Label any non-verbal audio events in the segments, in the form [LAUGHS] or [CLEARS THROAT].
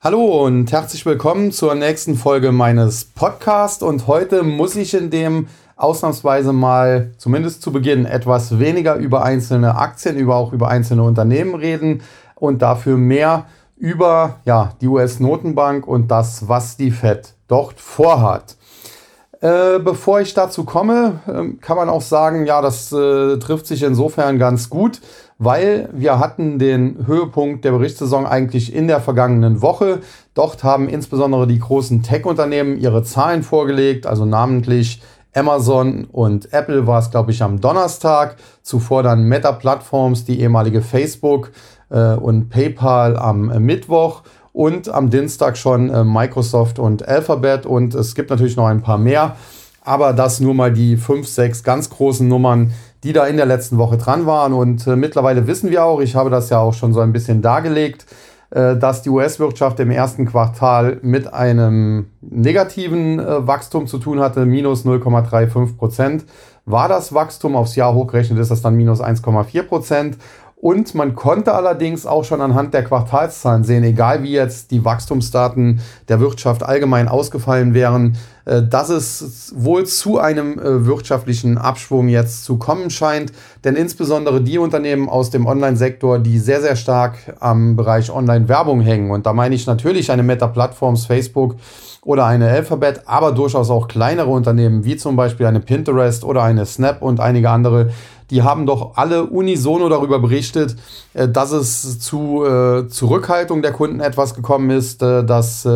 Hallo und herzlich willkommen zur nächsten Folge meines Podcasts. Und heute muss ich in dem ausnahmsweise mal, zumindest zu Beginn, etwas weniger über einzelne Aktien, über auch über einzelne Unternehmen reden und dafür mehr über ja, die US-Notenbank und das, was die Fed dort vorhat. Äh, bevor ich dazu komme, äh, kann man auch sagen, ja, das äh, trifft sich insofern ganz gut, weil wir hatten den Höhepunkt der Berichtssaison eigentlich in der vergangenen Woche. Dort haben insbesondere die großen Tech-Unternehmen ihre Zahlen vorgelegt, also namentlich Amazon und Apple war es, glaube ich, am Donnerstag. Zuvor dann Meta Platforms, die ehemalige Facebook äh, und PayPal am äh, Mittwoch und am Dienstag schon äh, Microsoft und Alphabet und es gibt natürlich noch ein paar mehr. Aber das nur mal die fünf, sechs ganz großen Nummern, die da in der letzten Woche dran waren. Und äh, mittlerweile wissen wir auch, ich habe das ja auch schon so ein bisschen dargelegt, äh, dass die US-Wirtschaft im ersten Quartal mit einem negativen äh, Wachstum zu tun hatte, minus 0,35 Prozent. War das Wachstum aufs Jahr hochgerechnet, ist das dann minus 1,4 Prozent. Und man konnte allerdings auch schon anhand der Quartalszahlen sehen, egal wie jetzt die Wachstumsdaten der Wirtschaft allgemein ausgefallen wären, äh, dass es wohl zu einem äh, wirtschaftlichen Abschwung jetzt zu kommen scheint. Denn insbesondere die Unternehmen aus dem Online-Sektor, die sehr, sehr stark am Bereich Online-Werbung hängen. Und da meine ich natürlich eine Meta-Plattforms, Facebook oder eine Alphabet, aber durchaus auch kleinere Unternehmen, wie zum Beispiel eine Pinterest oder eine Snap und einige andere, die haben doch alle unisono darüber berichtet, äh, dass es zu äh, Zurückhaltung der Kunden etwas gekommen ist, äh, dass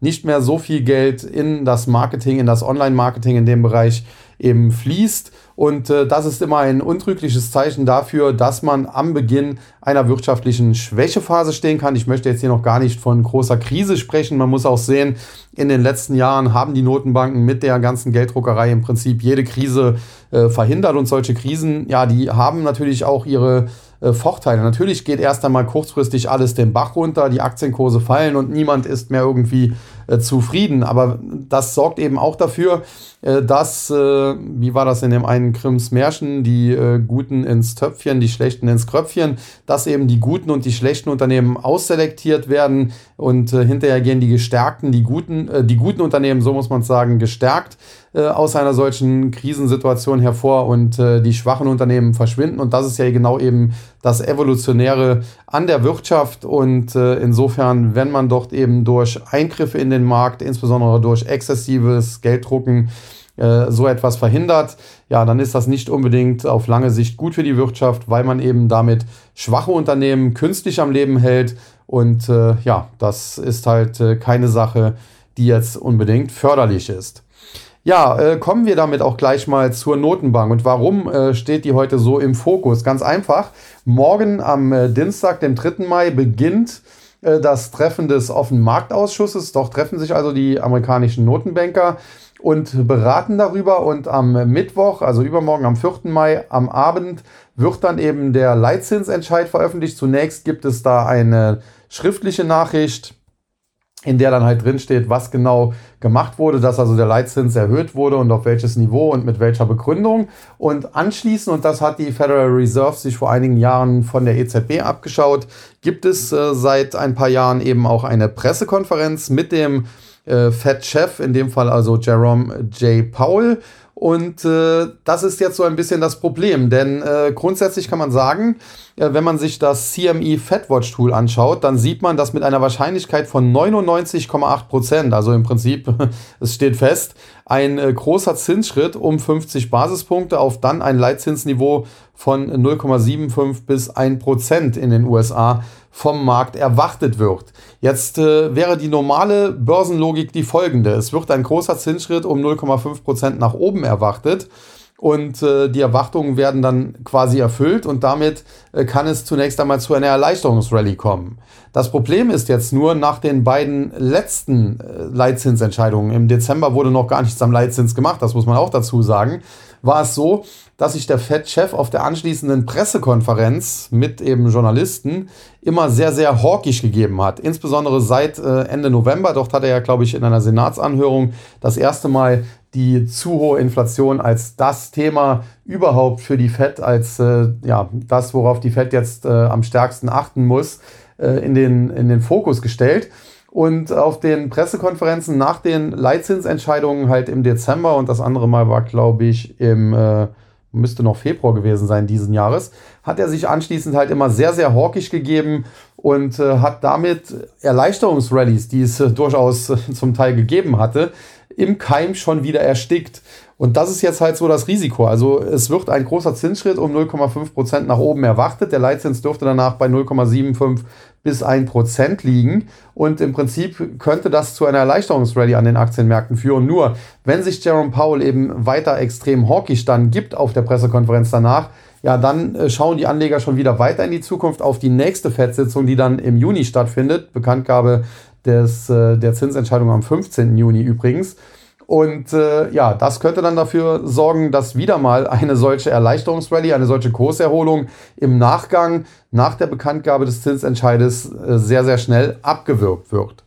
nicht mehr so viel Geld in das Marketing, in das Online-Marketing in dem Bereich eben fließt. Und äh, das ist immer ein untrügliches Zeichen dafür, dass man am Beginn einer wirtschaftlichen Schwächephase stehen kann. Ich möchte jetzt hier noch gar nicht von großer Krise sprechen. Man muss auch sehen, in den letzten Jahren haben die Notenbanken mit der ganzen Gelddruckerei im Prinzip jede Krise äh, verhindert. Und solche Krisen, ja, die haben natürlich auch ihre äh, Vorteile. Natürlich geht erst einmal kurzfristig alles den Bach runter, die Aktienkurse fallen und niemand ist mehr irgendwie äh, zufrieden. Aber das sorgt eben auch dafür, äh, dass, äh, wie war das in dem einen Grimms Märchen, die äh, Guten ins Töpfchen, die Schlechten ins Kröpfchen, dass eben die guten und die schlechten Unternehmen ausselektiert werden und äh, hinterher gehen die gestärkten, die guten, äh, die guten Unternehmen, so muss man sagen, gestärkt äh, aus einer solchen Krisensituation hervor und äh, die schwachen Unternehmen verschwinden. Und das ist ja genau eben das Evolutionäre an der Wirtschaft. Und äh, insofern, wenn man dort eben durch Eingriffe in den Markt, insbesondere durch exzessives Gelddrucken, äh, so etwas verhindert, ja, dann ist das nicht unbedingt auf lange Sicht gut für die Wirtschaft, weil man eben damit schwache Unternehmen künstlich am Leben hält. Und äh, ja, das ist halt äh, keine Sache, die jetzt unbedingt förderlich ist. Ja, äh, kommen wir damit auch gleich mal zur Notenbank. Und warum äh, steht die heute so im Fokus? Ganz einfach. Morgen am äh, Dienstag, dem 3. Mai, beginnt äh, das Treffen des offenen Marktausschusses. Doch treffen sich also die amerikanischen Notenbanker und beraten darüber. Und am Mittwoch, also übermorgen am 4. Mai, am Abend, wird dann eben der Leitzinsentscheid veröffentlicht. Zunächst gibt es da eine schriftliche Nachricht in der dann halt drin steht, was genau gemacht wurde, dass also der Leitzins erhöht wurde und auf welches Niveau und mit welcher Begründung. Und anschließend, und das hat die Federal Reserve sich vor einigen Jahren von der EZB abgeschaut, gibt es äh, seit ein paar Jahren eben auch eine Pressekonferenz mit dem äh, Fed-Chef, in dem Fall also Jerome J. Powell. Und äh, das ist jetzt so ein bisschen das Problem, denn äh, grundsätzlich kann man sagen, äh, wenn man sich das CME FedWatch Tool anschaut, dann sieht man, dass mit einer Wahrscheinlichkeit von 99,8 Prozent, also im Prinzip, [LAUGHS] es steht fest, ein äh, großer Zinsschritt um 50 Basispunkte auf dann ein Leitzinsniveau von 0,75 bis 1 Prozent in den USA vom Markt erwartet wird. Jetzt äh, wäre die normale Börsenlogik die folgende. Es wird ein großer Zinsschritt um 0,5 Prozent nach oben erwartet und äh, die Erwartungen werden dann quasi erfüllt und damit äh, kann es zunächst einmal zu einer Erleichterungsrallye kommen. Das Problem ist jetzt nur nach den beiden letzten äh, Leitzinsentscheidungen, im Dezember wurde noch gar nichts am Leitzins gemacht, das muss man auch dazu sagen, war es so, dass sich der Fed-Chef auf der anschließenden Pressekonferenz mit eben Journalisten immer sehr, sehr hawkisch gegeben hat. Insbesondere seit äh, Ende November. Dort hat er ja, glaube ich, in einer Senatsanhörung das erste Mal die zu hohe Inflation als das Thema überhaupt für die Fed, als äh, ja, das, worauf die Fed jetzt äh, am stärksten achten muss, äh, in, den, in den Fokus gestellt. Und auf den Pressekonferenzen nach den Leitzinsentscheidungen halt im Dezember und das andere Mal war, glaube ich, im äh, müsste noch Februar gewesen sein diesen Jahres, hat er sich anschließend halt immer sehr, sehr hawkisch gegeben und äh, hat damit Erleichterungsrallies, die es äh, durchaus äh, zum Teil gegeben hatte, im Keim schon wieder erstickt. Und das ist jetzt halt so das Risiko. Also es wird ein großer Zinsschritt um 0,5 Prozent nach oben erwartet. Der Leitzins dürfte danach bei 0,75 bis 1 Prozent liegen. Und im Prinzip könnte das zu einer Erleichterungsrallye an den Aktienmärkten führen. Nur, wenn sich Jerome Powell eben weiter extrem hawkisch dann gibt auf der Pressekonferenz danach, ja, dann äh, schauen die Anleger schon wieder weiter in die Zukunft auf die nächste FED-Sitzung, die dann im Juni stattfindet. Bekanntgabe des, äh, der Zinsentscheidung am 15. Juni übrigens. Und äh, ja, das könnte dann dafür sorgen, dass wieder mal eine solche Erleichterungsrallye, eine solche Kurserholung im Nachgang nach der Bekanntgabe des Zinsentscheides äh, sehr, sehr schnell abgewirkt wird.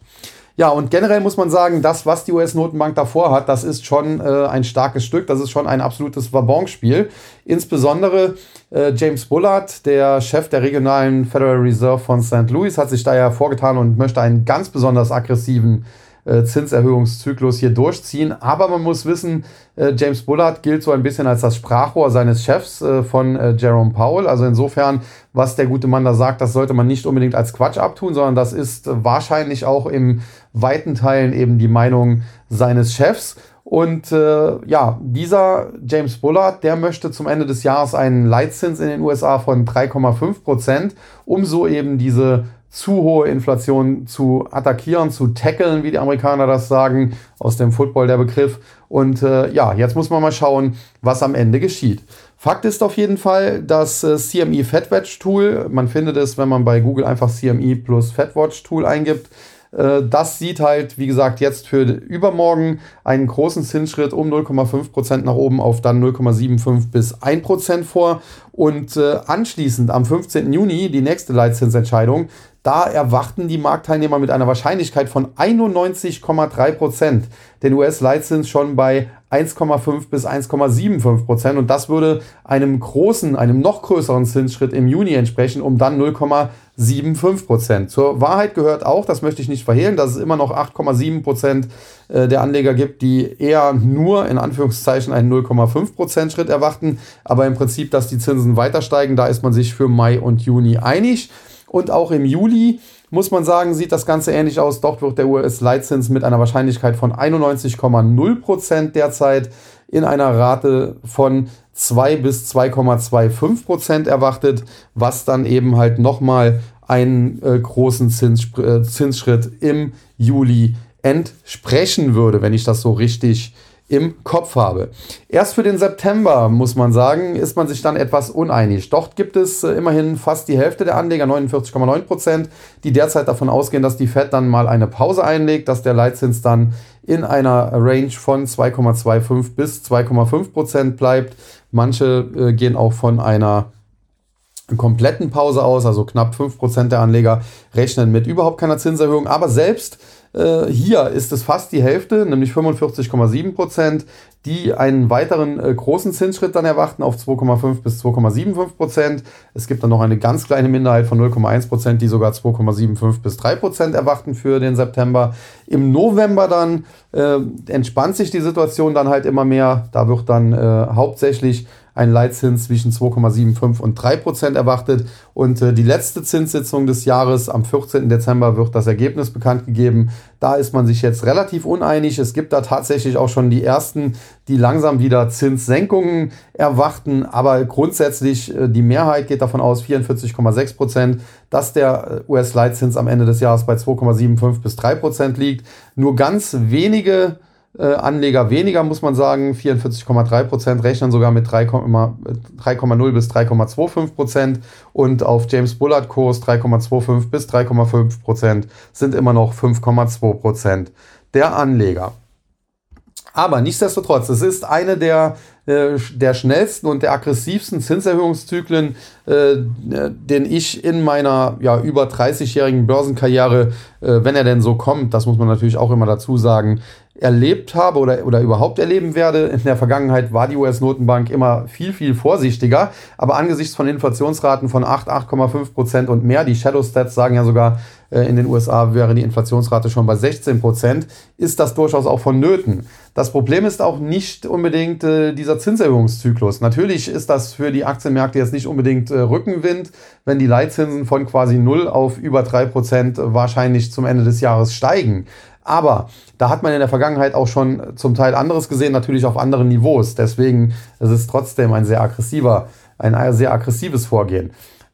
Ja, und generell muss man sagen, das, was die US-Notenbank davor hat, das ist schon äh, ein starkes Stück. Das ist schon ein absolutes Wabonspiel. Insbesondere äh, James Bullard, der Chef der regionalen Federal Reserve von St. Louis, hat sich da ja vorgetan und möchte einen ganz besonders aggressiven äh, Zinserhöhungszyklus hier durchziehen. Aber man muss wissen, äh, James Bullard gilt so ein bisschen als das Sprachrohr seines Chefs äh, von Jerome Powell. Also insofern, was der gute Mann da sagt, das sollte man nicht unbedingt als Quatsch abtun, sondern das ist wahrscheinlich auch im weiten Teilen eben die Meinung seines Chefs. Und äh, ja, dieser James Bullard, der möchte zum Ende des Jahres einen Leitzins in den USA von 3,5 Prozent, um so eben diese zu hohe Inflation zu attackieren, zu tackeln, wie die Amerikaner das sagen, aus dem Football der Begriff. Und äh, ja, jetzt muss man mal schauen, was am Ende geschieht. Fakt ist auf jeden Fall, das äh, CME FedWatch Tool, man findet es, wenn man bei Google einfach CME plus FedWatch Tool eingibt, das sieht halt, wie gesagt, jetzt für übermorgen einen großen Zinsschritt um 0,5% nach oben auf dann 0,75 bis 1% vor. Und äh, anschließend am 15. Juni die nächste Leitzinsentscheidung. Da erwarten die Marktteilnehmer mit einer Wahrscheinlichkeit von 91,3% den US-Leitzins schon bei 1,5 bis 1,75 Prozent. Und das würde einem großen, einem noch größeren Zinsschritt im Juni entsprechen, um dann 0,75 Prozent. Zur Wahrheit gehört auch, das möchte ich nicht verhehlen, dass es immer noch 8,7 Prozent äh, der Anleger gibt, die eher nur in Anführungszeichen einen 0,5 Prozent Schritt erwarten. Aber im Prinzip, dass die Zinsen weiter steigen, da ist man sich für Mai und Juni einig. Und auch im Juli muss man sagen, sieht das Ganze ähnlich aus. Dort wird der US-Leitzins mit einer Wahrscheinlichkeit von 91,0% derzeit in einer Rate von 2 bis 2,25% erwartet, was dann eben halt nochmal einen äh, großen Zins, äh, Zinsschritt im Juli entsprechen würde, wenn ich das so richtig äh, im Kopf habe. Erst für den September, muss man sagen, ist man sich dann etwas uneinig. Dort gibt es äh, immerhin fast die Hälfte der Anleger, 49,9 Prozent, die derzeit davon ausgehen, dass die Fed dann mal eine Pause einlegt, dass der Leitzins dann in einer Range von 2,25 bis 2,5 Prozent bleibt. Manche äh, gehen auch von einer kompletten Pause aus, also knapp 5 Prozent der Anleger rechnen mit überhaupt keiner Zinserhöhung. Aber selbst hier ist es fast die Hälfte, nämlich 45,7 Prozent, die einen weiteren äh, großen Zinsschritt dann erwarten auf 2,5 bis 2,75 Prozent. Es gibt dann noch eine ganz kleine Minderheit von 0,1 Prozent, die sogar 2,75 bis 3 Prozent erwarten für den September. Im November dann äh, entspannt sich die Situation dann halt immer mehr. Da wird dann äh, hauptsächlich ein Leitzins zwischen 2,75 und 3 Prozent erwartet. Und äh, die letzte Zinssitzung des Jahres am 14. Dezember wird das Ergebnis bekannt gegeben. Da ist man sich jetzt relativ uneinig. Es gibt da tatsächlich auch schon die ersten, die langsam wieder Zinssenkungen erwarten. Aber grundsätzlich äh, die Mehrheit geht davon aus, 44,6 Prozent, dass der äh, US-Leitzins am Ende des Jahres bei 2,75 bis 3 Prozent liegt. Nur ganz wenige Anleger weniger, muss man sagen. 44,3 Prozent rechnen sogar mit 3,0 bis 3,25 Prozent und auf James Bullard Kurs 3,25 bis 3,5 Prozent sind immer noch 5,2 Prozent der Anleger. Aber nichtsdestotrotz, es ist eine der, äh, der schnellsten und der aggressivsten Zinserhöhungszyklen, äh, den ich in meiner ja, über 30-jährigen Börsenkarriere, äh, wenn er denn so kommt, das muss man natürlich auch immer dazu sagen, erlebt habe oder, oder überhaupt erleben werde. In der Vergangenheit war die US-Notenbank immer viel, viel vorsichtiger. Aber angesichts von Inflationsraten von 8, 8,5 Prozent und mehr, die Shadow Stats sagen ja sogar, Äh, in den USA wäre die Inflationsrate schon bei 16 Prozent. Ist das durchaus auch vonnöten. Das Problem ist auch nicht unbedingt äh, dieser Zinserhöhungszyklus. Natürlich ist das für die Aktienmärkte jetzt nicht unbedingt äh, Rückenwind, wenn die Leitzinsen von quasi 0 auf über 3 Prozent wahrscheinlich zum Ende des Jahres steigen. Aber da hat man in der Vergangenheit auch schon zum Teil anderes gesehen, natürlich auf anderen Niveaus. Deswegen ist es trotzdem ein sehr aggressiver, ein sehr aggressives Vorgehen.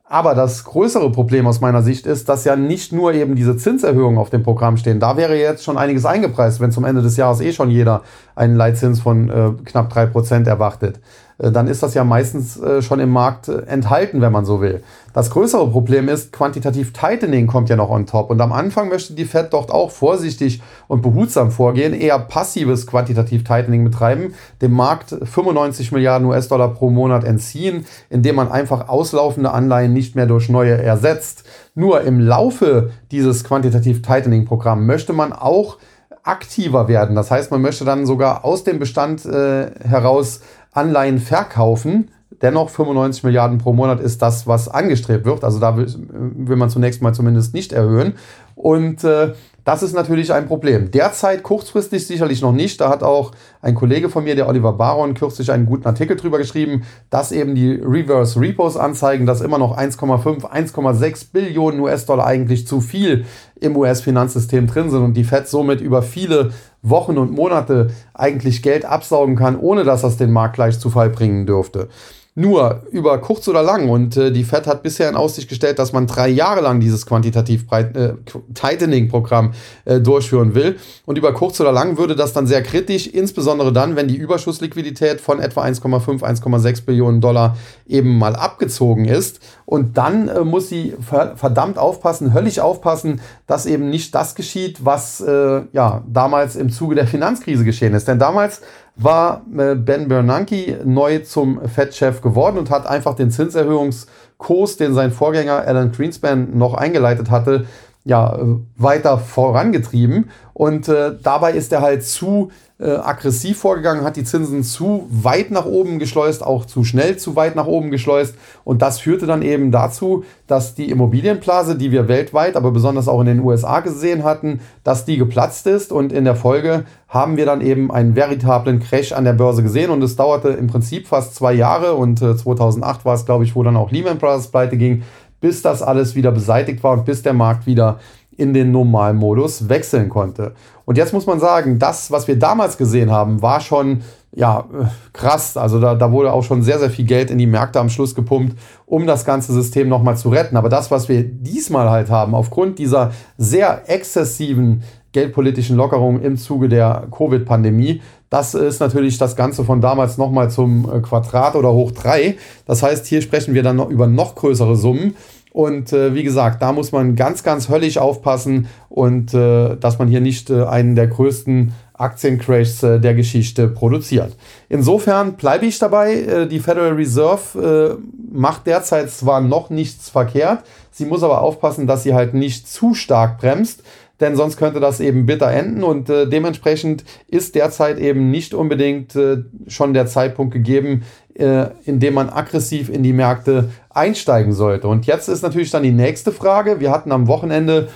Aber das größere Problem aus meiner Sicht ist, dass ja nicht nur eben diese Zinserhöhungen auf dem Programm stehen. Da wäre jetzt schon einiges eingepreist, wenn zum Ende des Jahres eh schon jeder einen Leitzins von äh, knapp drei Prozent erwartet. Äh, dann ist das ja meistens äh, schon im Markt äh, enthalten, wenn man so will. Das größere Problem ist, quantitativ Tightening kommt ja noch on top. Und am Anfang möchte die Fed dort auch vorsichtig und behutsam vorgehen, eher passives quantitativ Tightening betreiben, dem Markt 95 Milliarden US-Dollar pro Monat entziehen, indem man einfach auslaufende Anleihen nicht mehr durch neue ersetzt. Nur im Laufe dieses quantitativ Tightening-Programms möchte man auch aktiver werden. Das heißt, man möchte dann sogar aus dem Bestand äh, heraus Anleihen verkaufen. Dennoch 95 Milliarden pro Monat ist das, was angestrebt wird. Also da will, will man zunächst mal zumindest nicht erhöhen. Und äh, das ist natürlich ein Problem. Derzeit kurzfristig sicherlich noch nicht. Da hat auch ein Kollege von mir, der Oliver Baron, kürzlich einen guten Artikel drüber geschrieben, dass eben die Reverse Repos anzeigen, dass immer noch 1,5, 1,6 Billionen US-Dollar eigentlich zu viel im US-Finanzsystem drin sind und die Fed somit über viele Wochen und Monate eigentlich Geld absaugen kann, ohne dass das den Markt gleich zu Fall bringen dürfte. Nur über kurz oder lang. Und äh, die Fed hat bisher in Aussicht gestellt, dass man drei Jahre lang dieses quantitativ äh, Tightening-Programm äh, durchführen will. Und über kurz oder lang würde das dann sehr kritisch, insbesondere dann, wenn die Überschussliquidität von etwa 1,5, 1,6 Billionen Dollar eben mal abgezogen ist. Und dann äh, muss sie verdammt aufpassen, höllisch aufpassen, dass eben nicht das geschieht, was äh, ja damals im Zuge der Finanzkrise geschehen ist. Denn damals war äh, Ben Bernanke neu zum Fed-Chef geworden und hat einfach den Zinserhöhungskurs, den sein Vorgänger Alan Greenspan noch eingeleitet hatte, ja, äh, weiter vorangetrieben. Und äh, dabei ist er halt zu äh, aggressiv vorgegangen, hat die Zinsen zu weit nach oben geschleust, auch zu schnell zu weit nach oben geschleust. Und das führte dann eben dazu, dass die Immobilienblase, die wir weltweit, aber besonders auch in den USA gesehen hatten, dass die geplatzt ist. Und in der Folge haben wir dann eben einen veritablen Crash an der Börse gesehen. Und es dauerte im Prinzip fast zwei Jahre. Und äh, 2008 war es, glaube ich, wo dann auch Lehman Brothers pleite ging, bis das alles wieder beseitigt war und bis der Markt wieder in den Normalmodus wechseln konnte. Und jetzt muss man sagen, das, was wir damals gesehen haben, war schon ja, krass. Also da, da wurde auch schon sehr, sehr viel Geld in die Märkte am Schluss gepumpt, um das ganze System nochmal zu retten. Aber das, was wir diesmal halt haben, aufgrund dieser sehr exzessiven geldpolitischen Lockerung im Zuge der Covid-Pandemie, das ist natürlich das Ganze von damals nochmal zum äh, Quadrat oder hoch drei. Das heißt, hier sprechen wir dann noch über noch größere Summen. Und äh, wie gesagt, da muss man ganz, ganz höllisch aufpassen und äh, dass man hier nicht äh, einen der größten Aktiencrashs äh, der Geschichte produziert. Insofern bleibe ich dabei. Äh, die Federal Reserve äh, macht derzeit zwar noch nichts verkehrt, sie muss aber aufpassen, dass sie halt nicht zu stark bremst denn sonst könnte das eben bitter enden und äh, dementsprechend ist derzeit eben nicht unbedingt äh, schon der Zeitpunkt gegeben, äh, in dem man aggressiv in die Märkte einsteigen sollte. Und jetzt ist natürlich dann die nächste Frage. Wir hatten am Wochenende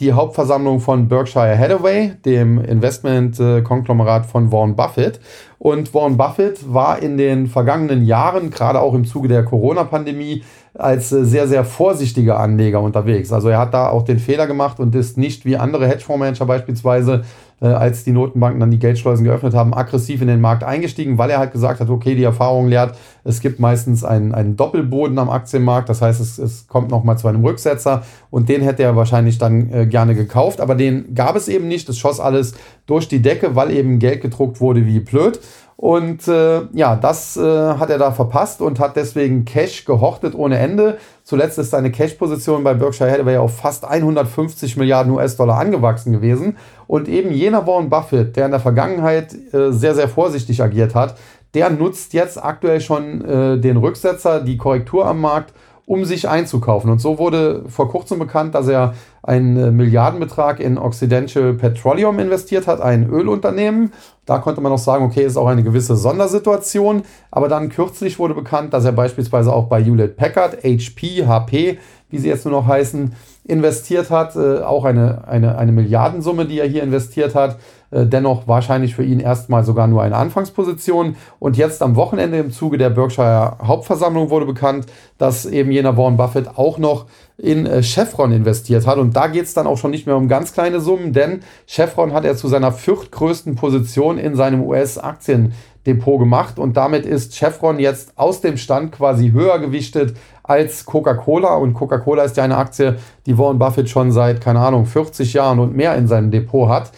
die Hauptversammlung von Berkshire Hathaway, dem Investment-Konglomerat von Warren Buffett. Und Warren Buffett war in den vergangenen Jahren, gerade auch im Zuge der Corona-Pandemie, als sehr, sehr vorsichtiger Anleger unterwegs. Also er hat da auch den Fehler gemacht und ist nicht wie andere Hedgefondsmanager beispielsweise äh, als die Notenbanken dann die Geldschleusen geöffnet haben, aggressiv in den Markt eingestiegen, weil er halt gesagt hat, okay, die Erfahrung lehrt, es gibt meistens einen, einen Doppelboden am Aktienmarkt, das heißt, es, es kommt nochmal zu einem Rücksetzer. Und den hätte er wahrscheinlich dann äh, gerne gekauft, aber den gab es eben nicht, es schoss alles durch die Decke, weil eben Geld gedruckt wurde wie blöd. Und äh, ja, das äh, hat er da verpasst und hat deswegen Cash gehortet ohne Ende. Zuletzt ist seine Cash-Position bei Berkshire Hathaway auf fast 150 Milliarden US-Dollar angewachsen gewesen. Und eben jener Warren Buffett, der in der Vergangenheit äh, sehr, sehr vorsichtig agiert hat, der nutzt jetzt aktuell schon äh, den Rücksetzer, die Korrektur am Markt um sich einzukaufen. Und so wurde vor kurzem bekannt, dass er einen äh, Milliardenbetrag in Occidental Petroleum investiert hat, ein Ölunternehmen. Da konnte man noch sagen, okay, ist auch eine gewisse Sondersituation. Aber dann kürzlich wurde bekannt, dass er beispielsweise auch bei Hewlett Packard, HP, HP, wie sie jetzt nur noch heißen, investiert hat, äh, auch eine, eine, eine Milliardensumme, die er hier investiert hat. Äh, dennoch wahrscheinlich für ihn erstmal sogar nur eine Anfangsposition. Und jetzt am Wochenende im Zuge der Berkshire Hauptversammlung wurde bekannt, dass eben jener Warren Buffett auch noch in äh, Chevron investiert hat. Und da geht es dann auch schon nicht mehr um ganz kleine Summen, denn Chevron hat er zu seiner viertgrößten Position in seinem US-Aktiendepot gemacht. Und damit ist Chevron jetzt aus dem Stand quasi höher gewichtet als Coca-Cola. Und Coca-Cola ist ja eine Aktie, die Warren Buffett schon seit, keine Ahnung, 40 Jahren und mehr in seinem Depot hat.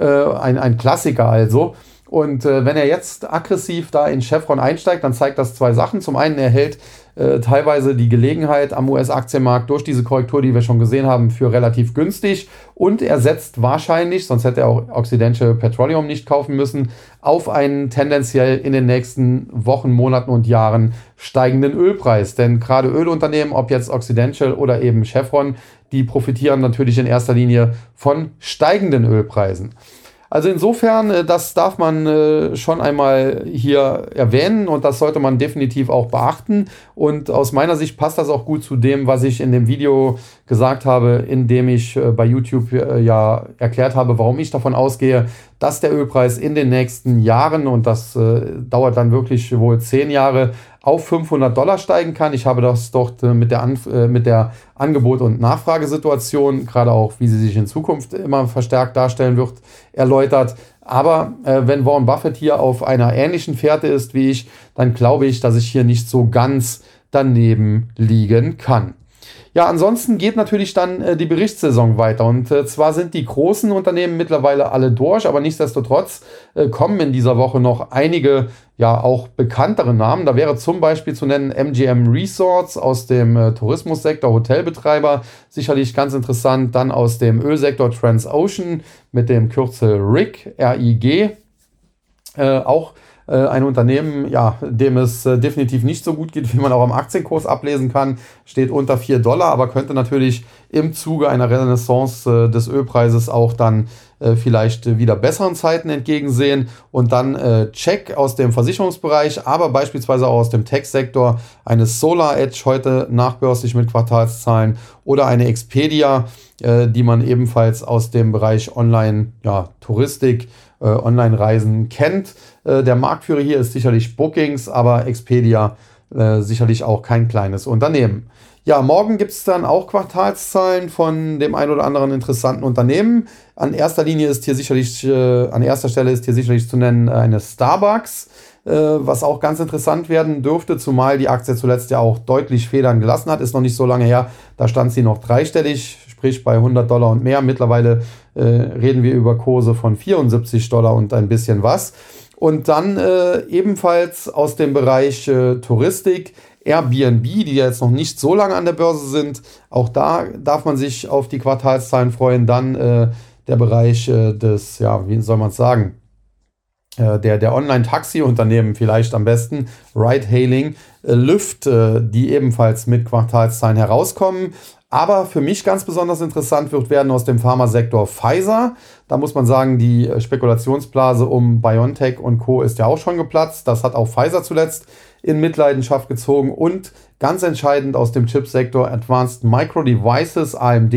Äh, ein, ein Klassiker also. Und äh, wenn er jetzt aggressiv da in Chevron einsteigt, dann zeigt das zwei Sachen. Zum einen, er hält äh, teilweise die Gelegenheit am US-Aktienmarkt durch diese Korrektur, die wir schon gesehen haben, für relativ günstig. Und er setzt wahrscheinlich, sonst hätte er auch Occidental Petroleum nicht kaufen müssen, auf einen tendenziell in den nächsten Wochen, Monaten und Jahren steigenden Ölpreis. Denn gerade Ölunternehmen, ob jetzt Occidental oder eben Chevron, die profitieren natürlich in erster Linie von steigenden Ölpreisen. Also insofern, äh, das darf man äh, schon einmal hier erwähnen und das sollte man definitiv auch beachten. Und aus meiner Sicht passt das auch gut zu dem, was ich in dem Video gesagt habe, in dem ich äh, bei YouTube ja erklärt habe, warum ich davon ausgehe, dass der Ölpreis in den nächsten Jahren, und das dauert dann wirklich wohl zehn Jahre, auf 500 Dollar steigen kann. Ich habe das dort mit der, Anf mit der Angebot- und Nachfragesituation, gerade auch wie sie sich in Zukunft immer verstärkt darstellen wird, erläutert. Aber äh, wenn Warren Buffett hier auf einer ähnlichen Fährte ist wie ich, dann glaube ich, dass ich hier nicht so ganz daneben liegen kann. Ja, ansonsten geht natürlich dann äh, die Berichtssaison weiter. Und äh, zwar sind die großen Unternehmen mittlerweile alle durch, aber nichtsdestotrotz äh, kommen in dieser Woche noch einige, ja, auch bekanntere Namen. Da wäre zum Beispiel zu nennen MGM Resorts aus dem äh, Tourismussektor, Hotelbetreiber, sicherlich ganz interessant. Dann aus dem Ölsektor Transocean mit dem Kürzel RIG, RIG, äh, auch äh, ein Unternehmen, ja, dem es äh, definitiv nicht so gut geht, wie man auch am Aktienkurs ablesen kann, steht unter 4 Dollar, aber könnte natürlich im Zuge einer Renaissance äh, des Ölpreises auch dann vielleicht wieder besseren Zeiten entgegensehen. Und dann äh, Check aus dem Versicherungsbereich, aber beispielsweise auch aus dem Tech-Sektor, eine Solar Edge heute nachbörslich mit Quartalszahlen oder eine Expedia, äh, die man ebenfalls aus dem Bereich Online-Touristik, ja, äh, Online-Reisen kennt. Äh, der Marktführer hier ist sicherlich Bookings, aber Expedia äh, sicherlich auch kein kleines Unternehmen. Ja, morgen gibt es dann auch Quartalszahlen von dem ein oder anderen interessanten Unternehmen. An erster Linie ist hier sicherlich, äh, an erster Stelle ist hier sicherlich zu nennen eine Starbucks, äh, was auch ganz interessant werden dürfte, zumal die Aktie zuletzt ja auch deutlich Federn gelassen hat. Ist noch nicht so lange her, da stand sie noch dreistellig, sprich bei 100 Dollar und mehr. Mittlerweile äh, reden wir über Kurse von 74 Dollar und ein bisschen was. Und dann äh, ebenfalls aus dem Bereich äh, Touristik Airbnb, die jetzt noch nicht so lange an der Börse sind. Auch da darf man sich auf die Quartalszahlen freuen. Dann äh, der Bereich äh, des, ja, wie soll man es sagen? Äh, der, der Online-Taxi-Unternehmen vielleicht am besten, Ride-Hailing, Lyft, die ebenfalls mit Quartalszahlen herauskommen. Aber für mich ganz besonders interessant wird werden aus dem Pharmasektor Pfizer. Da muss man sagen, die äh, Spekulationsblase um BioNTech und Co. ist ja auch schon geplatzt. Das hat auch Pfizer zuletzt in Mitleidenschaft gezogen. Und ganz entscheidend aus dem Chipsektor Advanced Micro Devices AMD,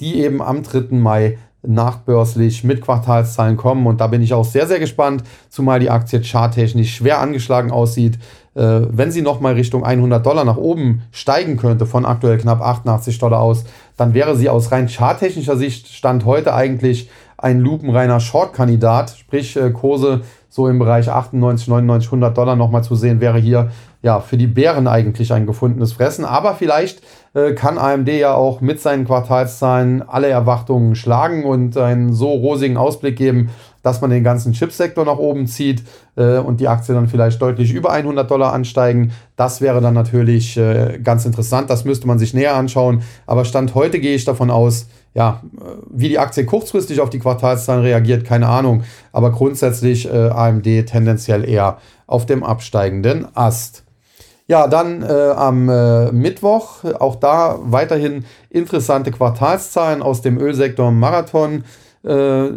die eben am 3. Mai nachbörslich mit Quartalszahlen kommen. Und da bin ich auch sehr, sehr gespannt, zumal die Aktie charttechnisch schwer angeschlagen aussieht äh, wenn sie nochmal Richtung 100 Dollar nach oben steigen könnte, von aktuell knapp 88 Dollar aus, dann wäre sie aus rein charttechnischer Sicht Stand heute eigentlich ein lupenreiner Short-Kandidat, sprich äh, Kurse so im Bereich 98, 99, 100 Dollar nochmal zu sehen, wäre hier ja für die Bären eigentlich ein gefundenes Fressen. Aber vielleicht äh, kann AMD ja auch mit seinen Quartalszahlen alle Erwartungen schlagen und einen so rosigen Ausblick geben, dass man den ganzen Chipsektor nach oben zieht äh, und die Aktien dann vielleicht deutlich über 100 Dollar ansteigen. Das wäre dann natürlich äh, ganz interessant. Das müsste man sich näher anschauen. Aber Stand heute gehe ich davon aus, ja, äh, wie die Aktie kurzfristig auf die Quartalszahlen reagiert, keine Ahnung. Aber grundsätzlich äh, AMD tendenziell eher auf dem absteigenden Ast. Ja, dann äh, am äh, Mittwoch, auch da weiterhin interessante Quartalszahlen aus dem Ölsektor Marathon äh,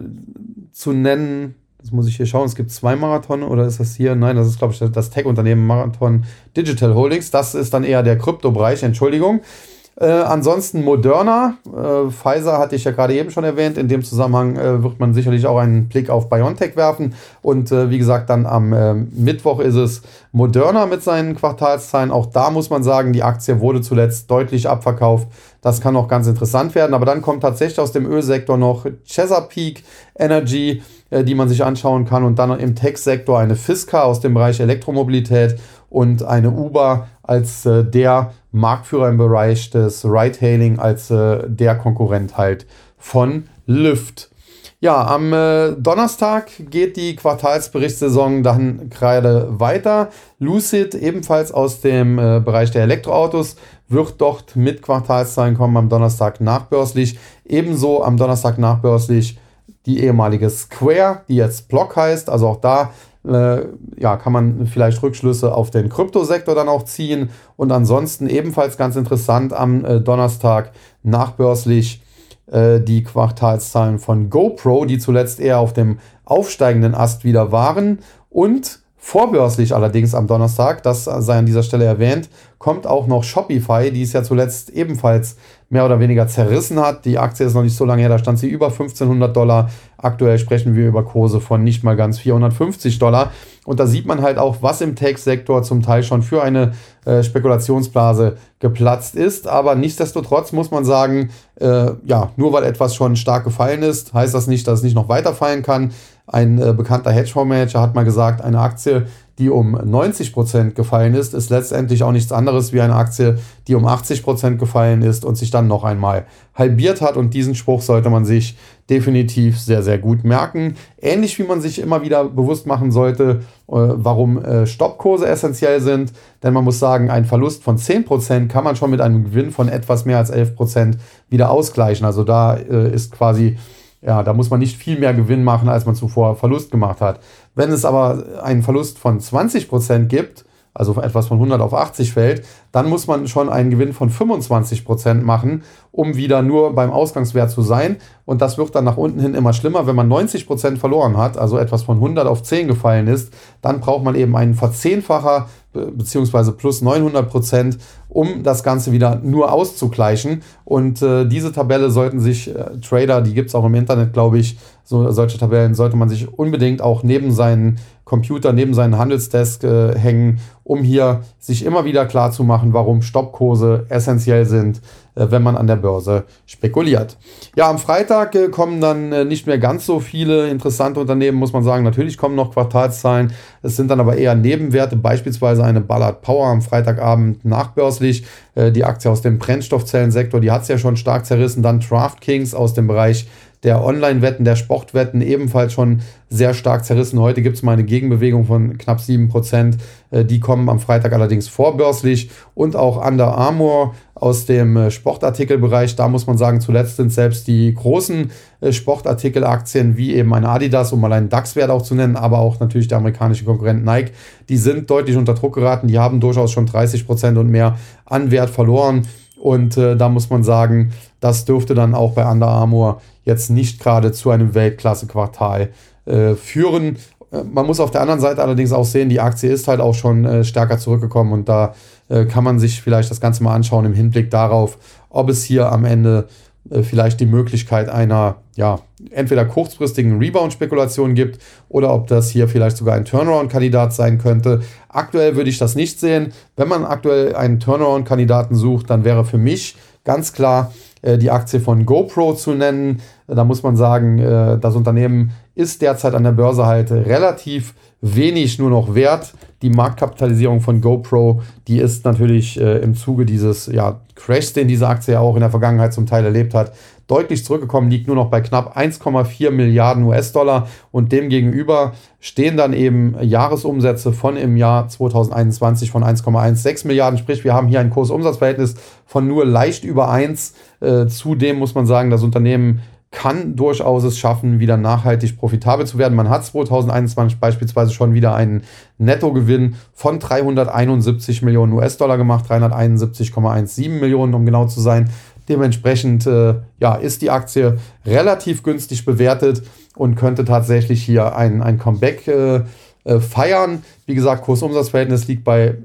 zu nennen. Das muss ich hier schauen. Es gibt zwei Marathon oder ist das hier? Nein, das ist, glaube ich, das Tech-Unternehmen Marathon Digital Holdings. Das ist dann eher der Kryptobereich, Entschuldigung. Äh, ansonsten Moderna, äh, Pfizer hatte ich ja gerade eben schon erwähnt. In dem Zusammenhang äh, wird man sicherlich auch einen Blick auf BioNTech werfen. Und äh, wie gesagt, dann am äh, Mittwoch ist es Moderna mit seinen Quartalszahlen. Auch da muss man sagen, die Aktie wurde zuletzt deutlich abverkauft. Das kann auch ganz interessant werden. Aber dann kommt tatsächlich aus dem Ölsektor noch Chesapeake Energy, äh, die man sich anschauen kann. Und dann im Tech-Sektor eine Fisker aus dem Bereich Elektromobilität und eine Uber als der Marktführer im Bereich des Ride-Hailing, als äh, der Konkurrent halt von Lyft. Ja, am äh, Donnerstag geht die Quartalsberichtssaison dann gerade weiter. Lucid, ebenfalls aus dem äh, Bereich der Elektroautos, wird dort mit Quartalszahlen kommen am Donnerstag nachbörslich. Ebenso am Donnerstag nachbörslich die ehemalige Square, die jetzt Block heißt. Also auch da ja, kann man vielleicht Rückschlüsse auf den Kryptosektor dann auch ziehen. Und ansonsten ebenfalls ganz interessant am äh, Donnerstag nachbörslich äh, die Quartalszahlen von GoPro, die zuletzt eher auf dem aufsteigenden Ast wieder waren. Und vorbörslich allerdings am Donnerstag, das sei an dieser Stelle erwähnt, kommt auch noch Shopify, die es ja zuletzt ebenfalls mehr oder weniger zerrissen hat. Die Aktie ist noch nicht so lange her, da stand sie über 1500 Dollar. Aktuell sprechen wir über Kurse von nicht mal ganz 450 Dollar. Und da sieht man halt auch, was im Tech-Sektor zum Teil schon für eine äh, Spekulationsblase geplatzt ist. Aber nichtsdestotrotz muss man sagen, äh, ja, nur weil etwas schon stark gefallen ist, heißt das nicht, dass es nicht noch weiter fallen kann. Ein äh, bekannter Hedgefondsmanager hat mal gesagt, eine Aktie, die um 90 Prozent gefallen ist, ist letztendlich auch nichts anderes wie eine Aktie, die um 80 Prozent gefallen ist und sich dann noch einmal halbiert hat. Und diesen Spruch sollte man sich definitiv sehr, sehr gut merken. Ähnlich wie man sich immer wieder bewusst machen sollte, äh, warum äh, Stoppkurse essentiell sind. Denn man muss sagen, ein Verlust von 10% kann man schon mit einem Gewinn von etwas mehr als 11% wieder ausgleichen. Also da äh, ist quasi ja, da muss man nicht viel mehr Gewinn machen, als man zuvor Verlust gemacht hat. Wenn es aber einen Verlust von 20% gibt, also etwas von 100 auf 80 fällt, dann muss man schon einen Gewinn von 25% machen, um wieder nur beim Ausgangswert zu sein. Und das wird dann nach unten hin immer schlimmer. Wenn man 90% verloren hat, also etwas von 100 auf 10 gefallen ist, dann braucht man eben einen Verzehnfacher beziehungsweise plus 900 Prozent, um das Ganze wieder nur auszugleichen. Und äh, diese Tabelle sollten sich äh, Trader, die gibt es auch im Internet, glaube ich, so, solche Tabellen sollte man sich unbedingt auch neben seinen Computer, neben seinen Handelsdesk äh, hängen, um hier sich immer wieder klar zu machen, warum Stoppkurse essentiell sind äh, wenn man an der Börse spekuliert. Ja, am Freitag äh, kommen dann äh, nicht mehr ganz so viele interessante Unternehmen, muss man sagen. Natürlich kommen noch Quartalszahlen. Es sind dann aber eher Nebenwerte, beispielsweise eine Ballard Power am Freitagabend nachbörslich. Die Aktie aus dem Brennstoffzellensektor, die hat es ja schon stark zerrissen. Dann DraftKings aus dem Bereich der Online-Wetten, der Sportwetten ebenfalls schon sehr stark zerrissen. Heute gibt es mal eine Gegenbewegung von knapp 7%. Äh, die kommen am Freitag allerdings vorbörslich. Und auch Under Armour aus dem äh, Sportartikelbereich. Da muss man sagen, zuletzt sind selbst die großen äh, Sportartikelaktien wie eben eine Adidas, um mal einen DAX-Wert auch zu nennen, aber auch natürlich der amerikanische Konkurrent Nike, die sind deutlich unter Druck geraten. Die haben durchaus schon 30% und mehr an Wert verloren. Und äh, da muss man sagen, das dürfte dann auch bei Under Armour jetzt nicht gerade zu einem Weltklasse-Quartal äh, führen. Äh, man muss auf der anderen Seite allerdings auch sehen, die Aktie ist halt auch schon äh, stärker zurückgekommen und da äh, kann man sich vielleicht das Ganze mal anschauen im Hinblick darauf, ob es hier am Ende vielleicht die Möglichkeit einer, ja, entweder kurzfristigen Rebound-Spekulation gibt oder ob das hier vielleicht sogar ein Turnaround-Kandidat sein könnte. Aktuell würde ich das nicht sehen. Wenn man aktuell einen Turnaround-Kandidaten sucht, dann wäre für mich ganz klar äh, die Aktie von GoPro zu nennen. Da muss man sagen, äh, das Unternehmen ist derzeit an der Börse halt relativ wenig nur noch wert. Die Marktkapitalisierung von GoPro, die ist natürlich äh, im Zuge dieses ja, Crashs, den diese Aktie ja auch in der Vergangenheit zum Teil erlebt hat, deutlich zurückgekommen, liegt nur noch bei knapp 1,4 Milliarden US-Dollar und demgegenüber stehen dann eben Jahresumsätze von im Jahr 2021 von 1,16 Milliarden, sprich wir haben hier ein Kursumsatzverhältnis von nur leicht über 1. Äh, zudem muss man sagen, das Unternehmen kann durchaus es schaffen, wieder nachhaltig profitabel zu werden. Man hat 2021 beispielsweise schon wieder einen Nettogewinn von 371 Millionen US-Dollar gemacht, 371,17 Millionen, um genau zu sein. Dementsprechend äh, ja, ist die Aktie relativ günstig bewertet und könnte tatsächlich hier ein, ein Comeback äh, äh, feiern. Wie gesagt, Kursumsatzverhältnis liegt bei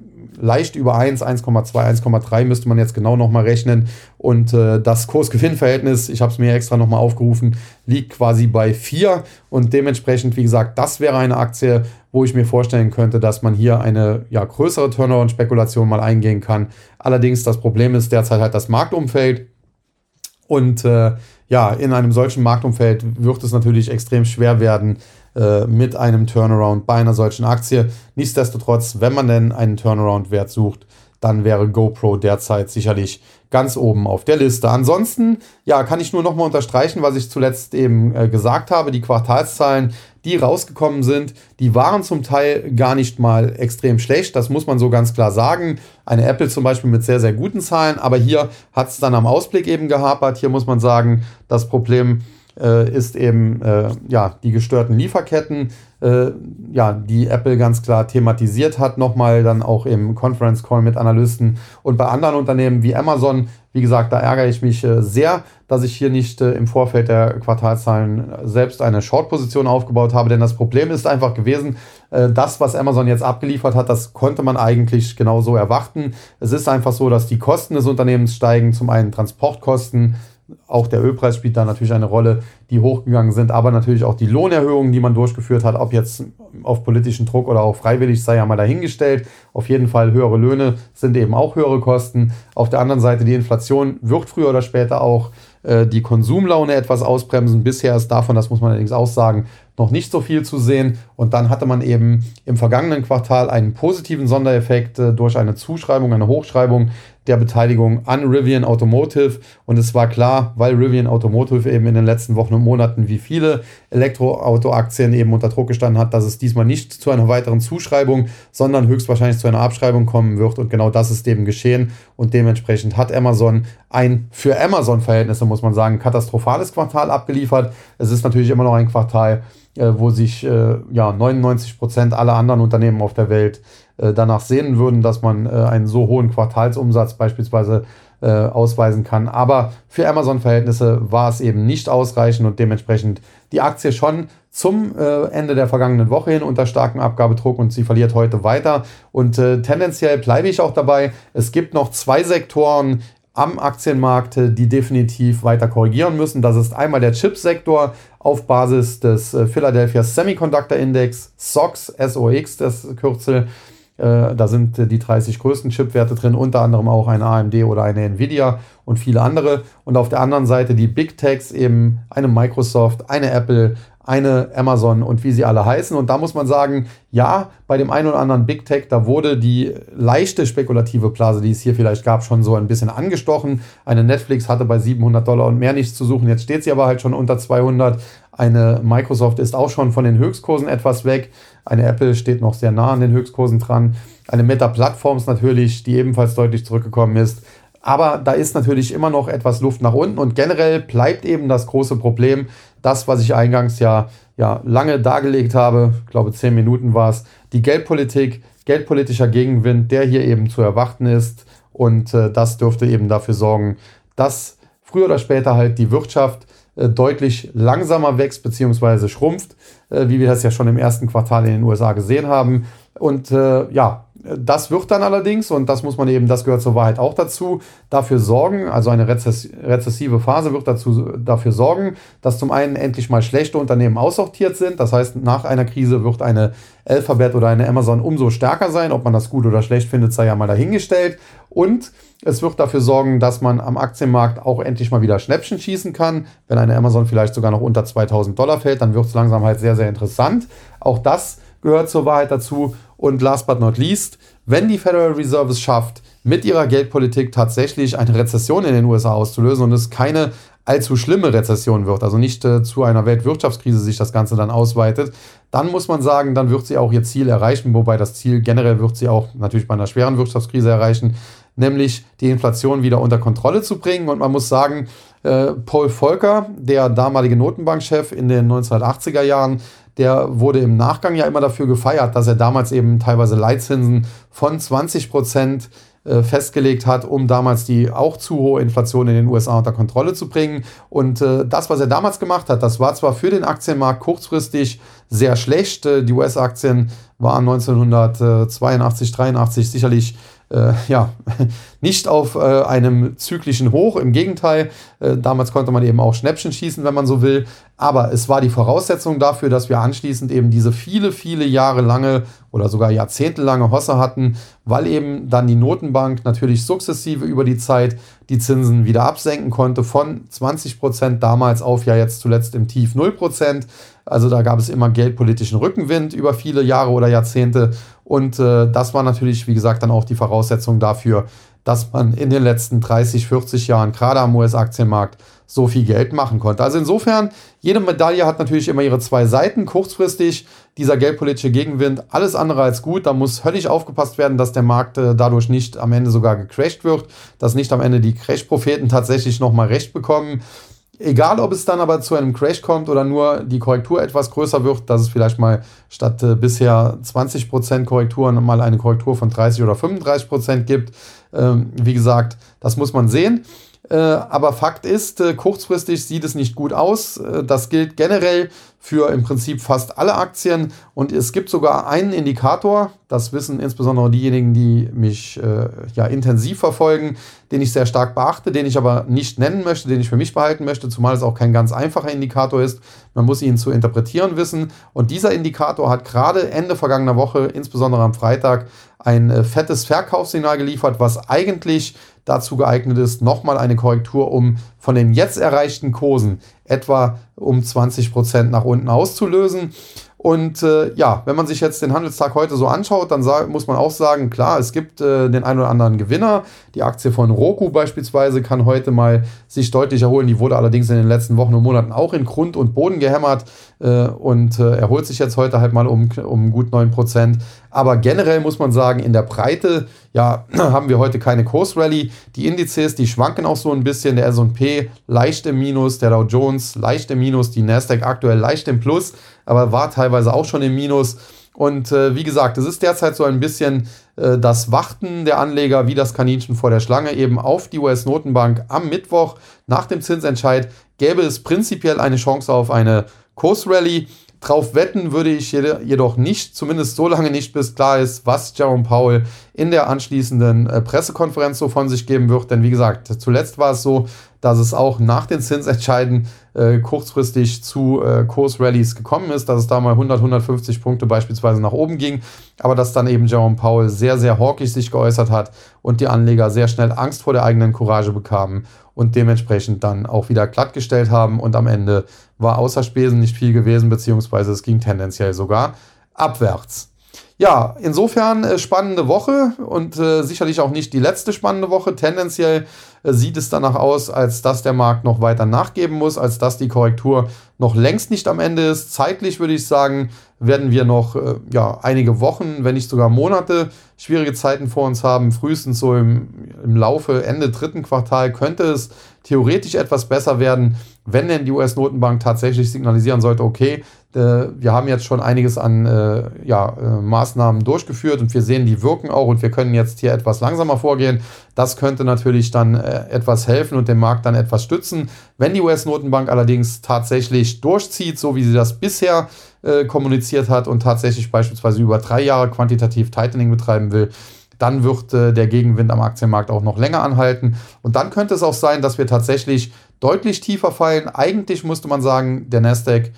leicht über 1, 1,2, 1,3 müsste man jetzt genau nochmal rechnen. Und äh, das Kurs-Gewinn-Verhältnis, ich habe es mir extra nochmal aufgerufen, liegt quasi bei 4. Und dementsprechend, wie gesagt, das wäre eine Aktie, wo ich mir vorstellen könnte, dass man hier eine ja, größere Turnaround-Spekulation mal eingehen kann. Allerdings, das Problem ist derzeit halt das Marktumfeld. Und äh, ja, in einem solchen Marktumfeld wird es natürlich extrem schwer werden, äh, mit einem Turnaround bei einer solchen Aktie. Nichtsdestotrotz, wenn man denn einen Turnaround-Wert sucht, dann wäre GoPro derzeit sicherlich ganz oben auf der Liste. Ansonsten, ja, kann ich nur nochmal unterstreichen, was ich zuletzt eben äh, gesagt habe. Die Quartalszahlen, die rausgekommen sind, die waren zum Teil gar nicht mal extrem schlecht. Das muss man so ganz klar sagen. Eine Apple zum Beispiel mit sehr, sehr guten Zahlen, aber hier hat es dann am Ausblick eben gehapert. Hier muss man sagen, das Problem äh, ist eben äh, ja, die gestörten Lieferketten, äh, ja, die Apple ganz klar thematisiert hat, nochmal dann auch im Conference Call mit Analysten und bei anderen Unternehmen wie Amazon. Wie gesagt, da ärgere ich mich äh, sehr, dass ich hier nicht äh, im Vorfeld der Quartalzahlen selbst eine Short-Position aufgebaut habe, denn das Problem ist einfach gewesen, äh, das, was Amazon jetzt abgeliefert hat, das konnte man eigentlich genauso erwarten. Es ist einfach so, dass die Kosten des Unternehmens steigen, zum einen Transportkosten, auch der Ölpreis spielt da natürlich eine Rolle, die hochgegangen sind, aber natürlich auch die Lohnerhöhungen, die man durchgeführt hat, ob jetzt auf politischen Druck oder auch freiwillig, sei ja mal dahingestellt. Auf jeden Fall höhere Löhne sind eben auch höhere Kosten. Auf der anderen Seite, die Inflation wird früher oder später auch äh, die Konsumlaune etwas ausbremsen. Bisher ist davon, das muss man allerdings auch sagen, noch nicht so viel zu sehen. Und dann hatte man eben im vergangenen Quartal einen positiven Sondereffekt äh, durch eine Zuschreibung, eine Hochschreibung der Beteiligung an Rivian Automotive. Und es war klar, weil Rivian Automotive eben in den letzten Wochen und Monaten wie viele Elektroautoaktien eben unter Druck gestanden hat, dass es diesmal nicht zu einer weiteren Zuschreibung, sondern höchstwahrscheinlich zu einer Abschreibung kommen wird. Und genau das ist eben geschehen. Und dementsprechend hat Amazon ein für Amazon-Verhältnisse, muss man sagen, katastrophales Quartal abgeliefert. Es ist natürlich immer noch ein Quartal, äh, wo sich äh, ja, 99 Prozent aller anderen Unternehmen auf der Welt danach sehen würden, dass man äh, einen so hohen Quartalsumsatz beispielsweise äh, ausweisen kann. Aber für Amazon-Verhältnisse war es eben nicht ausreichend und dementsprechend die Aktie schon zum äh, Ende der vergangenen Woche hin unter starkem Abgabedruck und sie verliert heute weiter. Und äh, tendenziell bleibe ich auch dabei. Es gibt noch zwei Sektoren am Aktienmarkt, die definitiv weiter korrigieren müssen. Das ist einmal der Chipsektor auf Basis des äh, Philadelphia Semiconductor Index, SOX, SOX, das Kürzel. Äh, da sind die 30 größten Chipwerte drin, unter anderem auch eine AMD oder eine Nvidia und viele andere. Und auf der anderen Seite die Big Techs, eben eine Microsoft, eine Apple, eine Amazon und wie sie alle heißen. Und da muss man sagen, ja, bei dem einen oder anderen Big Tech, da wurde die leichte spekulative Blase, die es hier vielleicht gab, schon so ein bisschen angestochen. Eine Netflix hatte bei 700 Dollar und mehr nichts zu suchen. Jetzt steht sie aber halt schon unter 200. Eine Microsoft ist auch schon von den Höchstkursen etwas weg. Eine Apple steht noch sehr nah an den Höchstkursen dran. Eine Meta Plattforms natürlich, die ebenfalls deutlich zurückgekommen ist. Aber da ist natürlich immer noch etwas Luft nach unten und generell bleibt eben das große Problem, das, was ich eingangs ja, ja lange dargelegt habe, ich glaube zehn Minuten war es, die Geldpolitik, geldpolitischer Gegenwind, der hier eben zu erwarten ist. Und äh, das dürfte eben dafür sorgen, dass früher oder später halt die Wirtschaft äh, deutlich langsamer wächst bzw. schrumpft, äh, wie wir das ja schon im ersten Quartal in den USA gesehen haben. Und äh, ja, das wird dann allerdings, und das muss man eben, das gehört zur Wahrheit auch dazu, dafür sorgen, also eine rezess rezessive Phase wird dazu, dafür sorgen, dass zum einen endlich mal schlechte Unternehmen aussortiert sind. Das heißt, nach einer Krise wird eine Alphabet oder eine Amazon umso stärker sein. Ob man das gut oder schlecht findet, sei ja mal dahingestellt. Und es wird dafür sorgen, dass man am Aktienmarkt auch endlich mal wieder Schnäppchen schießen kann. Wenn eine Amazon vielleicht sogar noch unter 2000 Dollar fällt, dann wird es langsam halt sehr, sehr interessant. Auch das gehört zur Wahrheit dazu. Und last but not least, wenn die Federal Reserve es schafft, mit ihrer Geldpolitik tatsächlich eine Rezession in den USA auszulösen und es keine allzu schlimme Rezession wird, also nicht äh, zu einer Weltwirtschaftskrise sich das Ganze dann ausweitet, dann muss man sagen, dann wird sie auch ihr Ziel erreichen, wobei das Ziel generell wird sie auch natürlich bei einer schweren Wirtschaftskrise erreichen, nämlich die Inflation wieder unter Kontrolle zu bringen. Und man muss sagen, äh, Paul Volcker, der damalige Notenbankchef in den 1980er Jahren, der wurde im Nachgang ja immer dafür gefeiert, dass er damals eben teilweise Leitzinsen von 20 Prozent äh, festgelegt hat, um damals die auch zu hohe Inflation in den USA unter Kontrolle zu bringen. Und äh, das, was er damals gemacht hat, das war zwar für den Aktienmarkt kurzfristig sehr schlecht. Äh, die US-Aktien war 1982, 83 sicherlich äh, ja, [LAUGHS] nicht auf äh, einem zyklischen Hoch. Im Gegenteil, äh, damals konnte man eben auch Schnäppchen schießen, wenn man so will. Aber es war die Voraussetzung dafür, dass wir anschließend eben diese viele, viele Jahre lange oder sogar jahrzehntelange Hosse hatten, weil eben dann die Notenbank natürlich sukzessive über die Zeit die Zinsen wieder absenken konnte von 20 Prozent damals auf ja jetzt zuletzt im Tief 0 Prozent. Also da gab es immer geldpolitischen Rückenwind über viele Jahre oder Jahrzehnte. Und äh, das war natürlich, wie gesagt, dann auch die Voraussetzung dafür, dass man in den letzten 30, 40 Jahren gerade am US-Aktienmarkt so viel Geld machen konnte. Also insofern, jede Medaille hat natürlich immer ihre zwei Seiten. Kurzfristig dieser geldpolitische Gegenwind, alles andere als gut. Da muss höllisch aufgepasst werden, dass der Markt äh, dadurch nicht am Ende sogar gecrashed wird, dass nicht am Ende die Crash-Propheten tatsächlich nochmal recht bekommen. Egal, ob es dann aber zu einem Crash kommt oder nur die Korrektur etwas größer wird, dass es vielleicht mal statt äh, bisher 20% Korrekturen mal eine Korrektur von 30 oder 35% gibt. Ähm, wie gesagt, das muss man sehen. Äh, aber Fakt ist, äh, kurzfristig sieht es nicht gut aus. Äh, das gilt generell für im Prinzip fast alle Aktien. Und es gibt sogar einen Indikator, das wissen insbesondere diejenigen, die mich ja intensiv verfolgen, den ich sehr stark beachte, den ich aber nicht nennen möchte, den ich für mich behalten möchte, zumal es auch kein ganz einfacher Indikator ist. Man muss ihn zu interpretieren wissen. Und dieser Indikator hat gerade Ende vergangener Woche, insbesondere am Freitag, ein fettes Verkaufssignal geliefert, was eigentlich dazu geeignet ist, nochmal eine Korrektur, um von den jetzt erreichten Kursen etwa um 20 Prozent nach unten auszulösen. Und äh, ja, wenn man sich jetzt den Handelstag heute so anschaut, dann muss man auch sagen, klar, es gibt äh, den einen oder anderen Gewinner. Die Aktie von Roku beispielsweise kann heute mal sich deutlich erholen. Die wurde allerdings in den letzten Wochen und Monaten auch in Grund und Boden gehämmert äh, und äh, erholt sich jetzt heute halt mal um, um gut 9%. Aber generell muss man sagen, in der Breite ja, [CLEARS THROAT] haben wir heute keine Kursrally. Die Indizes, die schwanken auch so ein bisschen. Der S&P leicht im Minus, der Dow Jones leicht im Minus, die Nasdaq aktuell leicht im Plus, aber war teilweise auch schon im Minus. Und äh, wie gesagt, es ist derzeit so ein bisschen äh, das Warten der Anleger wie das Kaninchen vor der Schlange eben auf die US-Notenbank am Mittwoch nach dem Zinsentscheid. Gäbe es prinzipiell eine Chance auf eine Kursrally. Drauf wetten würde ich jedoch nicht, zumindest so lange nicht, bis klar ist, was Jerome Powell in der anschließenden äh, Pressekonferenz so von sich geben wird. Denn wie gesagt, zuletzt war es so, dass es auch nach den Zinsentscheiden äh, kurzfristig zu äh, Kursrallies gekommen ist, dass es da mal 100, 150 Punkte beispielsweise nach oben ging, aber dass dann eben Jerome Powell sehr, sehr hawkig sich geäußert hat und die Anleger sehr schnell Angst vor der eigenen Courage bekamen und dementsprechend dann auch wieder glattgestellt haben und am Ende war außer Spesen nicht viel gewesen, beziehungsweise es ging tendenziell sogar abwärts. Ja, insofern äh, spannende Woche und äh, sicherlich auch nicht die letzte spannende Woche. Tendenziell äh, sieht es danach aus, als dass der Markt noch weiter nachgeben muss, als dass die Korrektur noch längst nicht am Ende ist. Zeitlich würde ich sagen, werden wir noch äh, ja, einige Wochen, wenn nicht sogar Monate schwierige Zeiten vor uns haben. Frühestens so im, im Laufe, Ende dritten Quartal könnte es theoretisch etwas besser werden, wenn denn die US-Notenbank tatsächlich signalisieren sollte, okay, äh, wir haben jetzt schon einiges an äh, ja, äh, Maßnahmen durchgeführt und wir sehen, die wirken auch und wir können jetzt hier etwas langsamer vorgehen. Das könnte natürlich dann etwas helfen und den Markt dann etwas stützen. Wenn die US-Notenbank allerdings tatsächlich durchzieht, so wie sie das bisher kommuniziert hat und tatsächlich beispielsweise über drei Jahre quantitativ Tightening betreiben will, dann wird äh, der Gegenwind am Aktienmarkt auch noch länger anhalten. Und dann könnte es auch sein, dass wir tatsächlich deutlich tiefer fallen. Eigentlich musste man sagen, der Nasdaq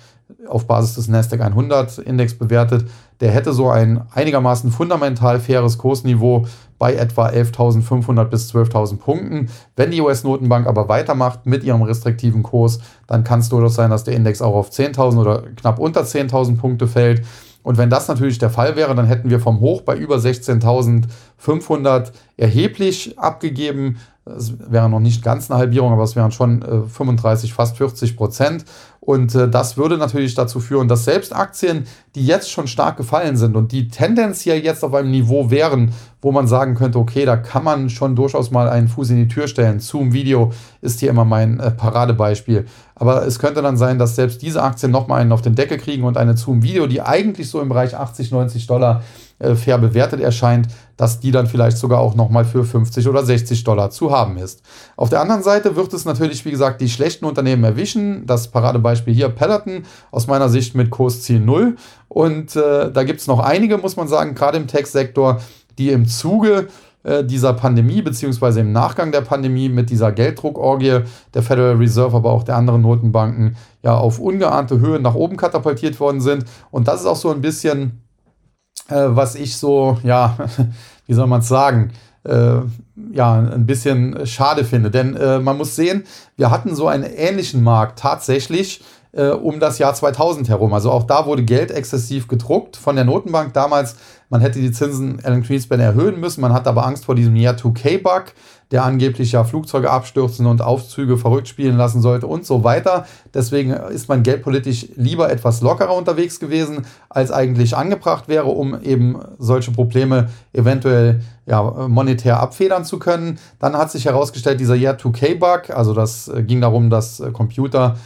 auf Basis des Nasdaq 100 Index bewertet, der hätte so ein einigermaßen fundamental faires Kursniveau bei etwa 11.500 bis 12.000 Punkten. Wenn die US-Notenbank aber weitermacht mit ihrem restriktiven Kurs, dann kann es durchaus sein, dass der Index auch auf 10.000 oder knapp unter 10.000 Punkte fällt. Und wenn das natürlich der Fall wäre, dann hätten wir vom Hoch bei über 16.500 erheblich abgegeben. Es wäre noch nicht ganz eine Halbierung, aber es wären schon äh, 35, fast 40 Prozent. Und äh, das würde natürlich dazu führen, dass selbst Aktien, die jetzt schon stark gefallen sind und die tendenziell jetzt auf einem Niveau wären, wo man sagen könnte, okay, da kann man schon durchaus mal einen Fuß in die Tür stellen. Zoom Video ist hier immer mein äh, Paradebeispiel. Aber es könnte dann sein, dass selbst diese Aktien nochmal einen auf den Deckel kriegen und eine Zoom Video, die eigentlich so im Bereich 80, 90 Dollar äh, fair bewertet erscheint, dass die dann vielleicht sogar auch nochmal für 50 oder 60 Dollar zu haben ist. Auf der anderen Seite wird es natürlich, wie gesagt, die schlechten Unternehmen erwischen. Das Paradebeispiel hier Peloton aus meiner Sicht mit Kursziel 0 Und äh, da gibt es noch einige, muss man sagen, gerade im Tech-Sektor, die im Zuge äh, dieser Pandemie, beziehungsweise im Nachgang der Pandemie mit dieser Gelddruckorgie der Federal Reserve, aber auch der anderen Notenbanken, ja auf ungeahnte Höhen nach oben katapultiert worden sind. Und das ist auch so ein bisschen, äh, was ich so, ja, [LAUGHS] wie soll man es sagen, äh, ja, ein bisschen schade finde. Denn äh, man muss sehen, wir hatten so einen ähnlichen Markt tatsächlich äh, um das Jahr 2000 herum. Also auch da wurde Geld exzessiv gedruckt von der Notenbank damals. Man hätte die Zinsen Alan Greenspan erhöhen müssen. Man hat aber Angst vor diesem Year 2K-Bug, der angeblich ja Flugzeuge abstürzen und Aufzüge verrückt spielen lassen sollte und so weiter. Deswegen ist man geldpolitisch lieber etwas lockerer unterwegs gewesen, als eigentlich angebracht wäre, um eben solche Probleme eventuell ja, monetär abfedern zu können. Dann hat sich herausgestellt, dieser Year 2K-Bug, also das äh, ging darum, dass äh, Computer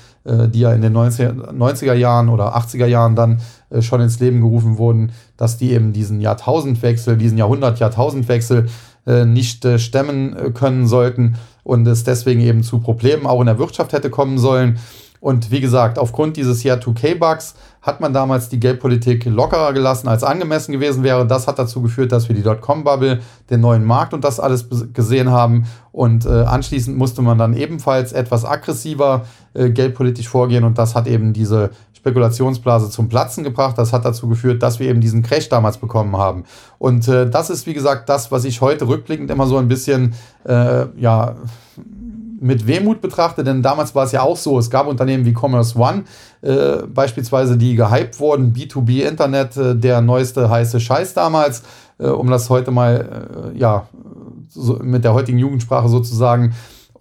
die ja in den 90er, Jahren oder 80er Jahren dann äh, schon ins Leben gerufen wurden, dass die eben diesen Jahrtausendwechsel, diesen Jahrhundert-Jahrtausendwechsel äh, nicht stemmen können sollten und es deswegen eben zu Problemen auch in der Wirtschaft hätte kommen sollen. Und wie gesagt, aufgrund dieses Jahr 2K-Bugs hat man damals die Geldpolitik lockerer gelassen, als angemessen gewesen wäre. Das hat dazu geführt, dass wir die Dotcom-Bubble, den neuen Markt und das alles gesehen haben. Und äh, anschließend musste man dann ebenfalls etwas aggressiver äh, geldpolitisch vorgehen. Und das hat eben diese Spekulationsblase zum Platzen gebracht. Das hat dazu geführt, dass wir eben diesen Crash damals bekommen haben. Und äh, das ist, wie gesagt, das, was ich heute rückblickend immer so ein bisschen, äh, ja, mit Wehmut betrachte, denn damals war es ja auch so, es gab Unternehmen wie Commerce One, äh, beispielsweise, die gehypt wurden, B2B Internet, äh, der neueste heiße Scheiß damals, äh, um das heute mal, äh, ja, so mit der heutigen Jugendsprache sozusagen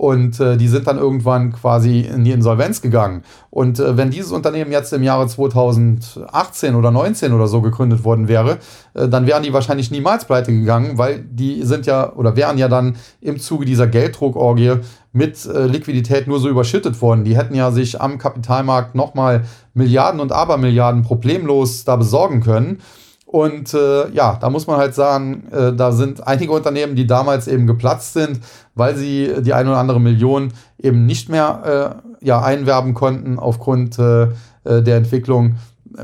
und äh, die sind dann irgendwann quasi in die Insolvenz gegangen. Und äh, wenn dieses Unternehmen jetzt im Jahre 2018 oder 19 oder so gegründet worden wäre, äh, dann wären die wahrscheinlich niemals pleite gegangen, weil die sind ja oder wären ja dann im Zuge dieser Gelddruckorgie mit äh, Liquidität nur so überschüttet worden. Die hätten ja sich am Kapitalmarkt nochmal Milliarden und Abermilliarden problemlos da besorgen können. Und äh, ja, da muss man halt sagen, äh, da sind einige Unternehmen, die damals eben geplatzt sind, weil sie die eine oder andere Million eben nicht mehr äh, ja, einwerben konnten aufgrund äh, äh, der Entwicklung.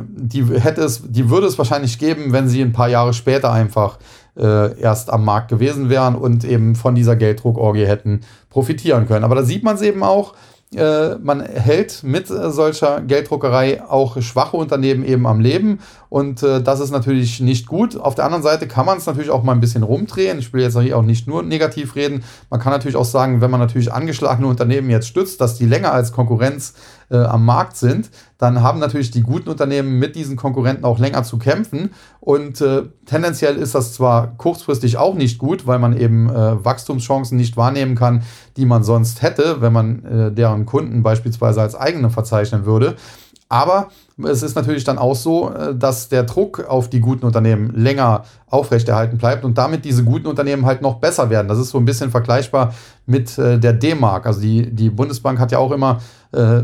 Die hätte es, die würde es wahrscheinlich geben, wenn sie ein paar Jahre später einfach äh, erst am Markt gewesen wären und eben von dieser Gelddruckorgie hätten profitieren können. Aber da sieht man es eben auch, äh, man hält mit äh, solcher Gelddruckerei auch schwache Unternehmen eben am Leben und äh, das ist natürlich nicht gut. Auf der anderen Seite kann man es natürlich auch mal ein bisschen rumdrehen. Ich will jetzt hier auch nicht nur negativ reden. Man kann natürlich auch sagen, wenn man natürlich angeschlagene Unternehmen jetzt stützt, dass die länger als Konkurrenz äh, am Markt sind, dann haben natürlich die guten Unternehmen mit diesen Konkurrenten auch länger zu kämpfen. Und äh, tendenziell ist das zwar kurzfristig auch nicht gut, weil man eben äh, Wachstumschancen nicht wahrnehmen kann, die man sonst hätte, wenn man äh, deren Kunden beispielsweise als eigene verzeichnen würde. Aber es ist natürlich dann auch so, äh, dass der Druck auf die guten Unternehmen länger aufrechterhalten bleibt und damit diese guten Unternehmen halt noch besser werden. Das ist so ein bisschen vergleichbar mit äh, der D-Mark. Also die, die Bundesbank hat ja auch immer äh,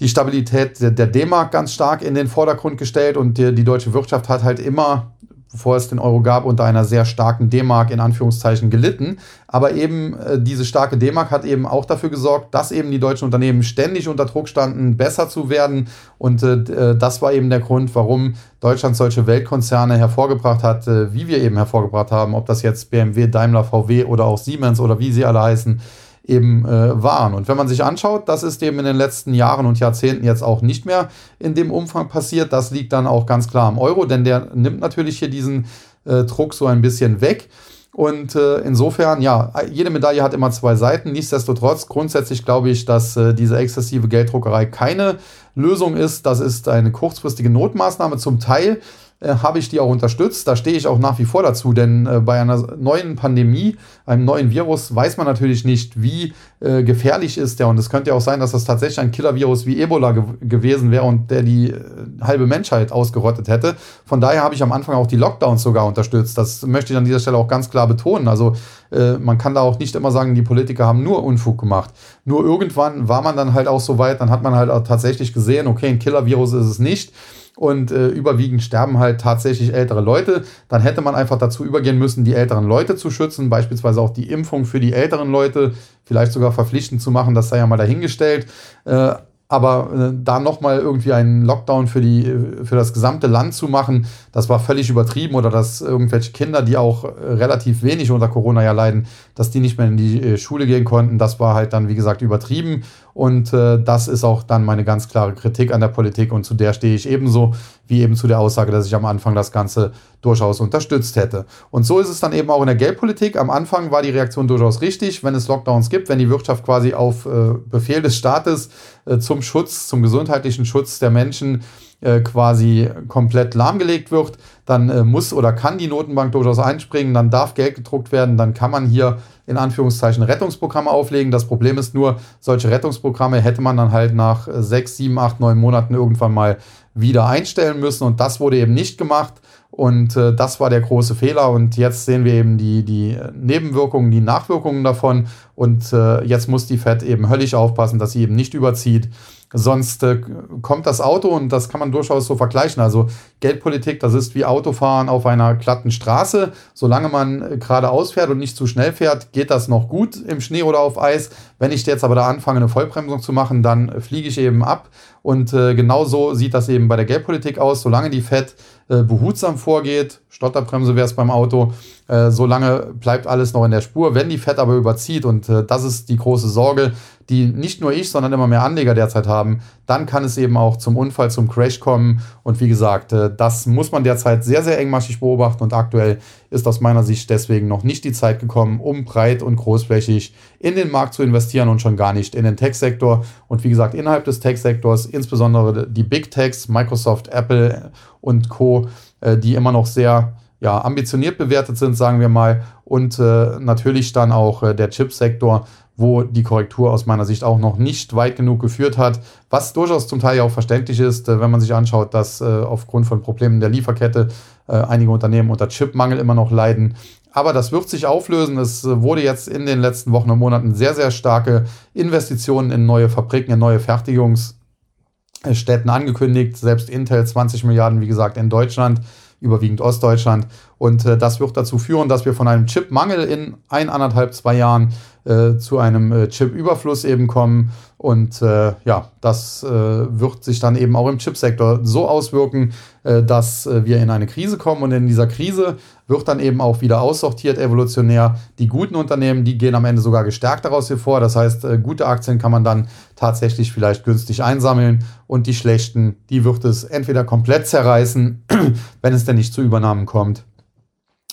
die Stabilität der D-Mark ganz stark in den Vordergrund gestellt und die, die deutsche Wirtschaft hat halt immer bevor es den Euro gab, unter einer sehr starken D-Mark in Anführungszeichen gelitten. Aber eben äh, diese starke D-Mark hat eben auch dafür gesorgt, dass eben die deutschen Unternehmen ständig unter Druck standen, besser zu werden. Und äh, äh das war eben der Grund, warum Deutschland solche Weltkonzerne hervorgebracht hat, äh, wie wir eben hervorgebracht haben, ob das jetzt BMW, Daimler, VW oder auch Siemens oder wie sie alle heißen eben äh, waren. Und wenn man sich anschaut, das ist eben in den letzten Jahren und Jahrzehnten jetzt auch nicht mehr in dem Umfang passiert. Das liegt dann auch ganz klar am Euro, denn der nimmt natürlich hier diesen äh, Druck so ein bisschen weg. Und äh, insofern, ja, jede Medaille hat immer zwei Seiten. Nichtsdestotrotz, grundsätzlich glaube ich, dass äh, diese exzessive Gelddruckerei keine Lösung ist. Das ist eine kurzfristige Notmaßnahme zum Teil äh, habe ich die auch unterstützt. Da stehe ich auch nach wie vor dazu, denn äh, bei einer neuen Pandemie, einem neuen Virus, weiß man natürlich nicht, wie äh, gefährlich ist der. Und es könnte ja auch sein, dass das tatsächlich ein Killer-Virus wie Ebola ge gewesen wäre und der die äh, halbe Menschheit ausgerottet hätte. Von daher habe ich am Anfang auch die Lockdowns sogar unterstützt. Das möchte ich an dieser Stelle auch ganz klar betonen. Also äh, man kann da auch nicht immer sagen, die Politiker haben nur Unfug gemacht. Nur irgendwann war man dann halt auch so weit, dann hat man halt auch tatsächlich gesehen, okay, ein Killer-Virus ist es nicht und äh, überwiegend sterben halt tatsächlich ältere Leute. Dann hätte man einfach dazu übergehen müssen, die älteren Leute zu schützen, beispielsweise auch die Impfung für die älteren Leute, vielleicht sogar verpflichtend zu machen, das sei ja mal dahingestellt. Äh, Aber äh, da nochmal irgendwie einen Lockdown für, die, für das gesamte Land zu machen, das war völlig übertrieben. Oder dass irgendwelche Kinder, die auch äh, relativ wenig unter Corona ja leiden, dass die nicht mehr in die äh, Schule gehen konnten, das war halt dann, wie gesagt, übertrieben. Und äh, das ist auch dann meine ganz klare Kritik an der Politik und zu der stehe ich ebenso wie eben zu der Aussage, dass ich am Anfang das Ganze durchaus unterstützt hätte. Und so ist es dann eben auch in der Geldpolitik. Am Anfang war die Reaktion durchaus richtig, wenn es Lockdowns gibt, wenn die Wirtschaft quasi auf äh, Befehl des Staates äh, zum Schutz, zum gesundheitlichen Schutz der Menschen äh, quasi komplett lahmgelegt wird, dann äh, muss oder kann die Notenbank durchaus einspringen, dann darf Geld gedruckt werden, dann kann man hier in Anführungszeichen Rettungsprogramme auflegen. Das Problem ist nur, solche Rettungsprogramme hätte man dann halt nach sechs, sieben, acht, neun Monaten irgendwann mal wieder einstellen müssen und das wurde eben nicht gemacht. Und äh, das war der große Fehler. Und jetzt sehen wir eben die, die Nebenwirkungen, die Nachwirkungen davon. Und äh, jetzt muss die Fed eben höllisch aufpassen, dass sie eben nicht überzieht. Sonst äh, kommt das Auto und das kann man durchaus so vergleichen. Also Geldpolitik, das ist wie Autofahren auf einer glatten Straße. Solange man äh, geradeaus fährt und nicht zu schnell fährt, geht das noch gut im Schnee oder auf Eis. Wenn ich jetzt aber da anfange, eine Vollbremsung zu machen, dann fliege ich eben ab. Und äh, genau so sieht das eben bei der Geldpolitik aus. Solange die Fed äh, behutsam vorgeht, Stotterbremse wäre es beim Auto, äh, solange bleibt alles noch in der Spur. Wenn die Fed aber überzieht, und äh, das ist die große Sorge, die nicht nur ich, sondern immer mehr Anleger derzeit haben, dann kann es eben auch zum Unfall, zum Crash kommen. Und wie gesagt, äh, das muss man derzeit sehr, sehr engmaschig beobachten. Und aktuell ist aus meiner Sicht deswegen noch nicht die Zeit gekommen, um breit und großflächig in den Markt zu investieren und schon gar nicht in den Tech-Sektor. Und wie gesagt, innerhalb des Tech-Sektors, insbesondere die Big Techs, Microsoft, Apple und Co., äh, die immer noch sehr ja, ambitioniert bewertet sind, sagen wir mal. Und äh, natürlich dann auch äh, der Chipsektor, wo die Korrektur aus meiner Sicht auch noch nicht weit genug geführt hat, was durchaus zum Teil ja auch verständlich ist, äh, wenn man sich anschaut, dass äh, aufgrund von Problemen der Lieferkette äh, einige Unternehmen unter Chipmangel immer noch leiden. Aber das wird sich auflösen. Es wurde jetzt in den letzten Wochen und Monaten sehr, sehr starke Investitionen in neue Fabriken, in neue Fertigungsstätten angekündigt. Selbst Intel 20 Milliarden, wie gesagt, in Deutschland überwiegend Ostdeutschland. Und äh, das wird dazu führen, dass wir von einem Chipmangel in ein, anderthalb, zwei Jahren äh, zu einem äh, Chip-Überfluss eben kommen. Und äh, ja, das äh, wird sich dann eben auch im Chipsektor so auswirken, äh, dass wir in eine Krise kommen. Und in dieser Krise wird dann eben auch wieder aussortiert evolutionär. Die guten Unternehmen, die gehen am Ende sogar gestärkt daraus hervor. Das heißt, äh, gute Aktien kann man dann tatsächlich vielleicht günstig einsammeln. Und die schlechten, die wird es entweder komplett zerreißen, [CLEARS THROAT] wenn es denn nicht zu Übernahmen kommt.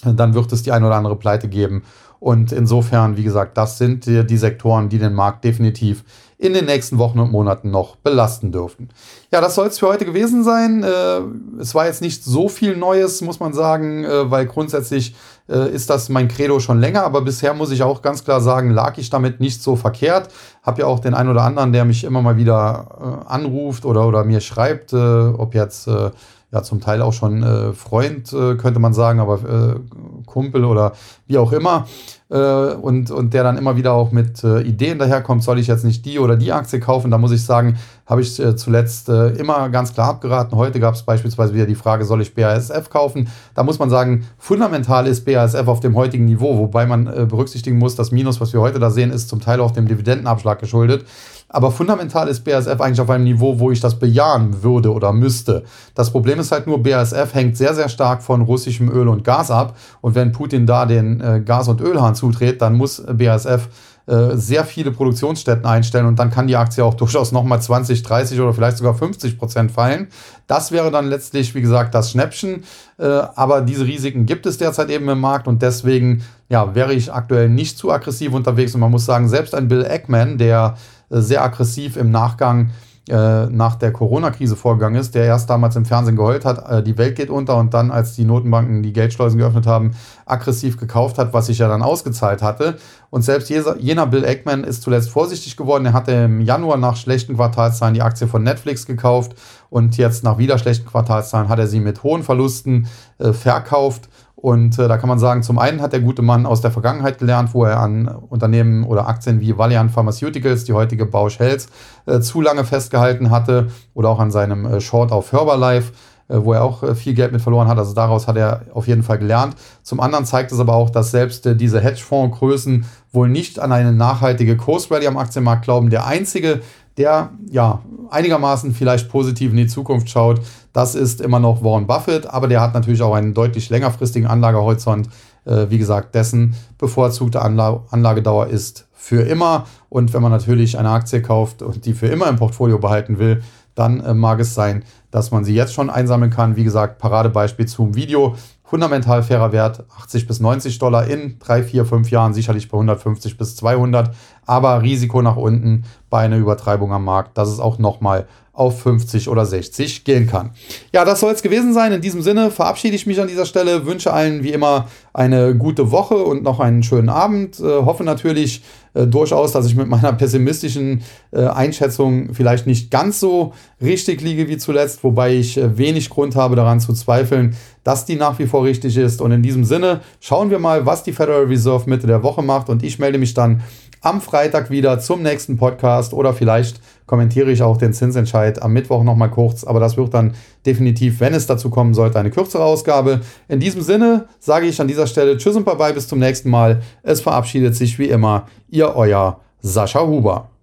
Dann wird es die ein oder andere Pleite geben. Und insofern, wie gesagt, das sind die, die Sektoren, die den Markt definitiv in den nächsten Wochen und Monaten noch belasten dürften. Ja, das soll es für heute gewesen sein. Äh, es war jetzt nicht so viel Neues, muss man sagen, äh, weil grundsätzlich äh, ist das mein Credo schon länger, aber bisher muss ich auch ganz klar sagen, lag ich damit nicht so verkehrt. Hab ja auch den einen oder anderen, der mich immer mal wieder äh, anruft oder, oder mir schreibt, äh, ob jetzt äh, ja zum Teil auch schon Freund, könnte man sagen, aber Kumpel oder wie auch immer. Äh, und, und der dann immer wieder auch mit äh, Ideen daherkommt, soll ich jetzt nicht die oder die Aktie kaufen? Da muss ich sagen, habe ich äh, zuletzt immer ganz klar abgeraten. Heute gab es beispielsweise wieder die Frage, soll ich BASF kaufen? Da muss man sagen, fundamental ist BASF auf dem heutigen Niveau, wobei man berücksichtigen muss, das Minus, was wir heute da sehen, ist zum Teil auch dem Dividendenabschlag geschuldet. Aber fundamental ist BASF eigentlich auf einem Niveau, wo ich das bejahen würde oder müsste. Das Problem ist halt nur, BASF hängt sehr, sehr stark von russischem Öl und Gas ab. Und wenn Putin da den äh, Gas- und Ölhahn zudreht, dann muss BASF äh, sehr viele Produktionsstätten einstellen und dann kann die Aktie auch durchaus nochmal 20, 30 oder vielleicht sogar 50 Prozent fallen. Das wäre dann letztlich, wie gesagt, das Schnäppchen. Äh, aber diese Risiken gibt es derzeit eben im Markt und deswegen ja, wäre ich aktuell nicht zu aggressiv unterwegs. Und man muss sagen, selbst ein Bill Eckman, der sehr aggressiv im Nachgang äh, nach der Corona-Krise vorgegangen ist, der erst damals im Fernsehen geheult hat, äh, die Welt geht unter und dann, als die Notenbanken die Geldschleusen geöffnet haben, aggressiv gekauft hat, was sich ja dann ausgezahlt hatte. Und selbst jener Bill Eckman ist zuletzt vorsichtig geworden. Er hatte im Januar nach schlechten Quartalszahlen die Aktie von Netflix gekauft und jetzt nach wieder schlechten Quartalszahlen hat er sie mit hohen Verlusten äh, verkauft. Und äh, da kann man sagen, zum einen hat der gute Mann aus der Vergangenheit gelernt, wo er an Unternehmen oder Aktien wie Valiant Pharmaceuticals, die heutige Bausch Health, äh, zu lange festgehalten hatte oder auch an seinem äh, Short auf Herbalife äh, wo er auch äh, viel Geld mit verloren hat. Also daraus hat er auf jeden Fall gelernt. Zum anderen zeigt es aber auch, dass selbst äh, diese Hedgefondsgrößen wohl nicht an eine nachhaltige Kursrally am Aktienmarkt glauben. Der einzige, der ja einigermaßen vielleicht positiv in die Zukunft schaut. Das ist immer noch Warren Buffett, aber der hat natürlich auch einen deutlich längerfristigen Anlagehorizont. Äh, wie gesagt, dessen bevorzugte Anla Anlagedauer ist für immer. Und wenn man natürlich eine Aktie kauft und die für immer im Portfolio behalten will, dann äh, mag es sein, dass man sie jetzt schon einsammeln kann. Wie gesagt, Paradebeispiel zum Video. Fundamental fairer Wert, 80 bis 90 Dollar in 3, 4, 5 Jahren, sicherlich bei 150 bis 200. Aber Risiko nach unten bei einer Übertreibung am Markt, dass es auch nochmal auf 50 oder 60 gehen kann. Ja, das soll es gewesen sein. In diesem Sinne verabschiede ich mich an dieser Stelle, wünsche allen wie immer eine gute Woche und noch einen schönen Abend. Äh, hoffe natürlich äh, durchaus, dass ich mit meiner [LAUGHS] pessimistischen äh, Einschätzung vielleicht nicht ganz so richtig liege wie zuletzt, wobei ich äh, wenig Grund habe daran zu zweifeln, dass die nach wie vor richtig ist. Und in diesem Sinne schauen wir mal, was die Federal Reserve Mitte der Woche macht und ich melde mich dann am Freitag wieder zum nächsten Podcast oder vielleicht kommentiere ich auch den Zinsentscheid am Mittwoch nochmal kurz, aber das wird dann definitiv, wenn es dazu kommen sollte, eine kürzere Ausgabe. In diesem Sinne sage ich an dieser Stelle Tschüss und Bye-bye, bis zum nächsten Mal. Es verabschiedet sich wie immer Ihr euer Sascha Huber.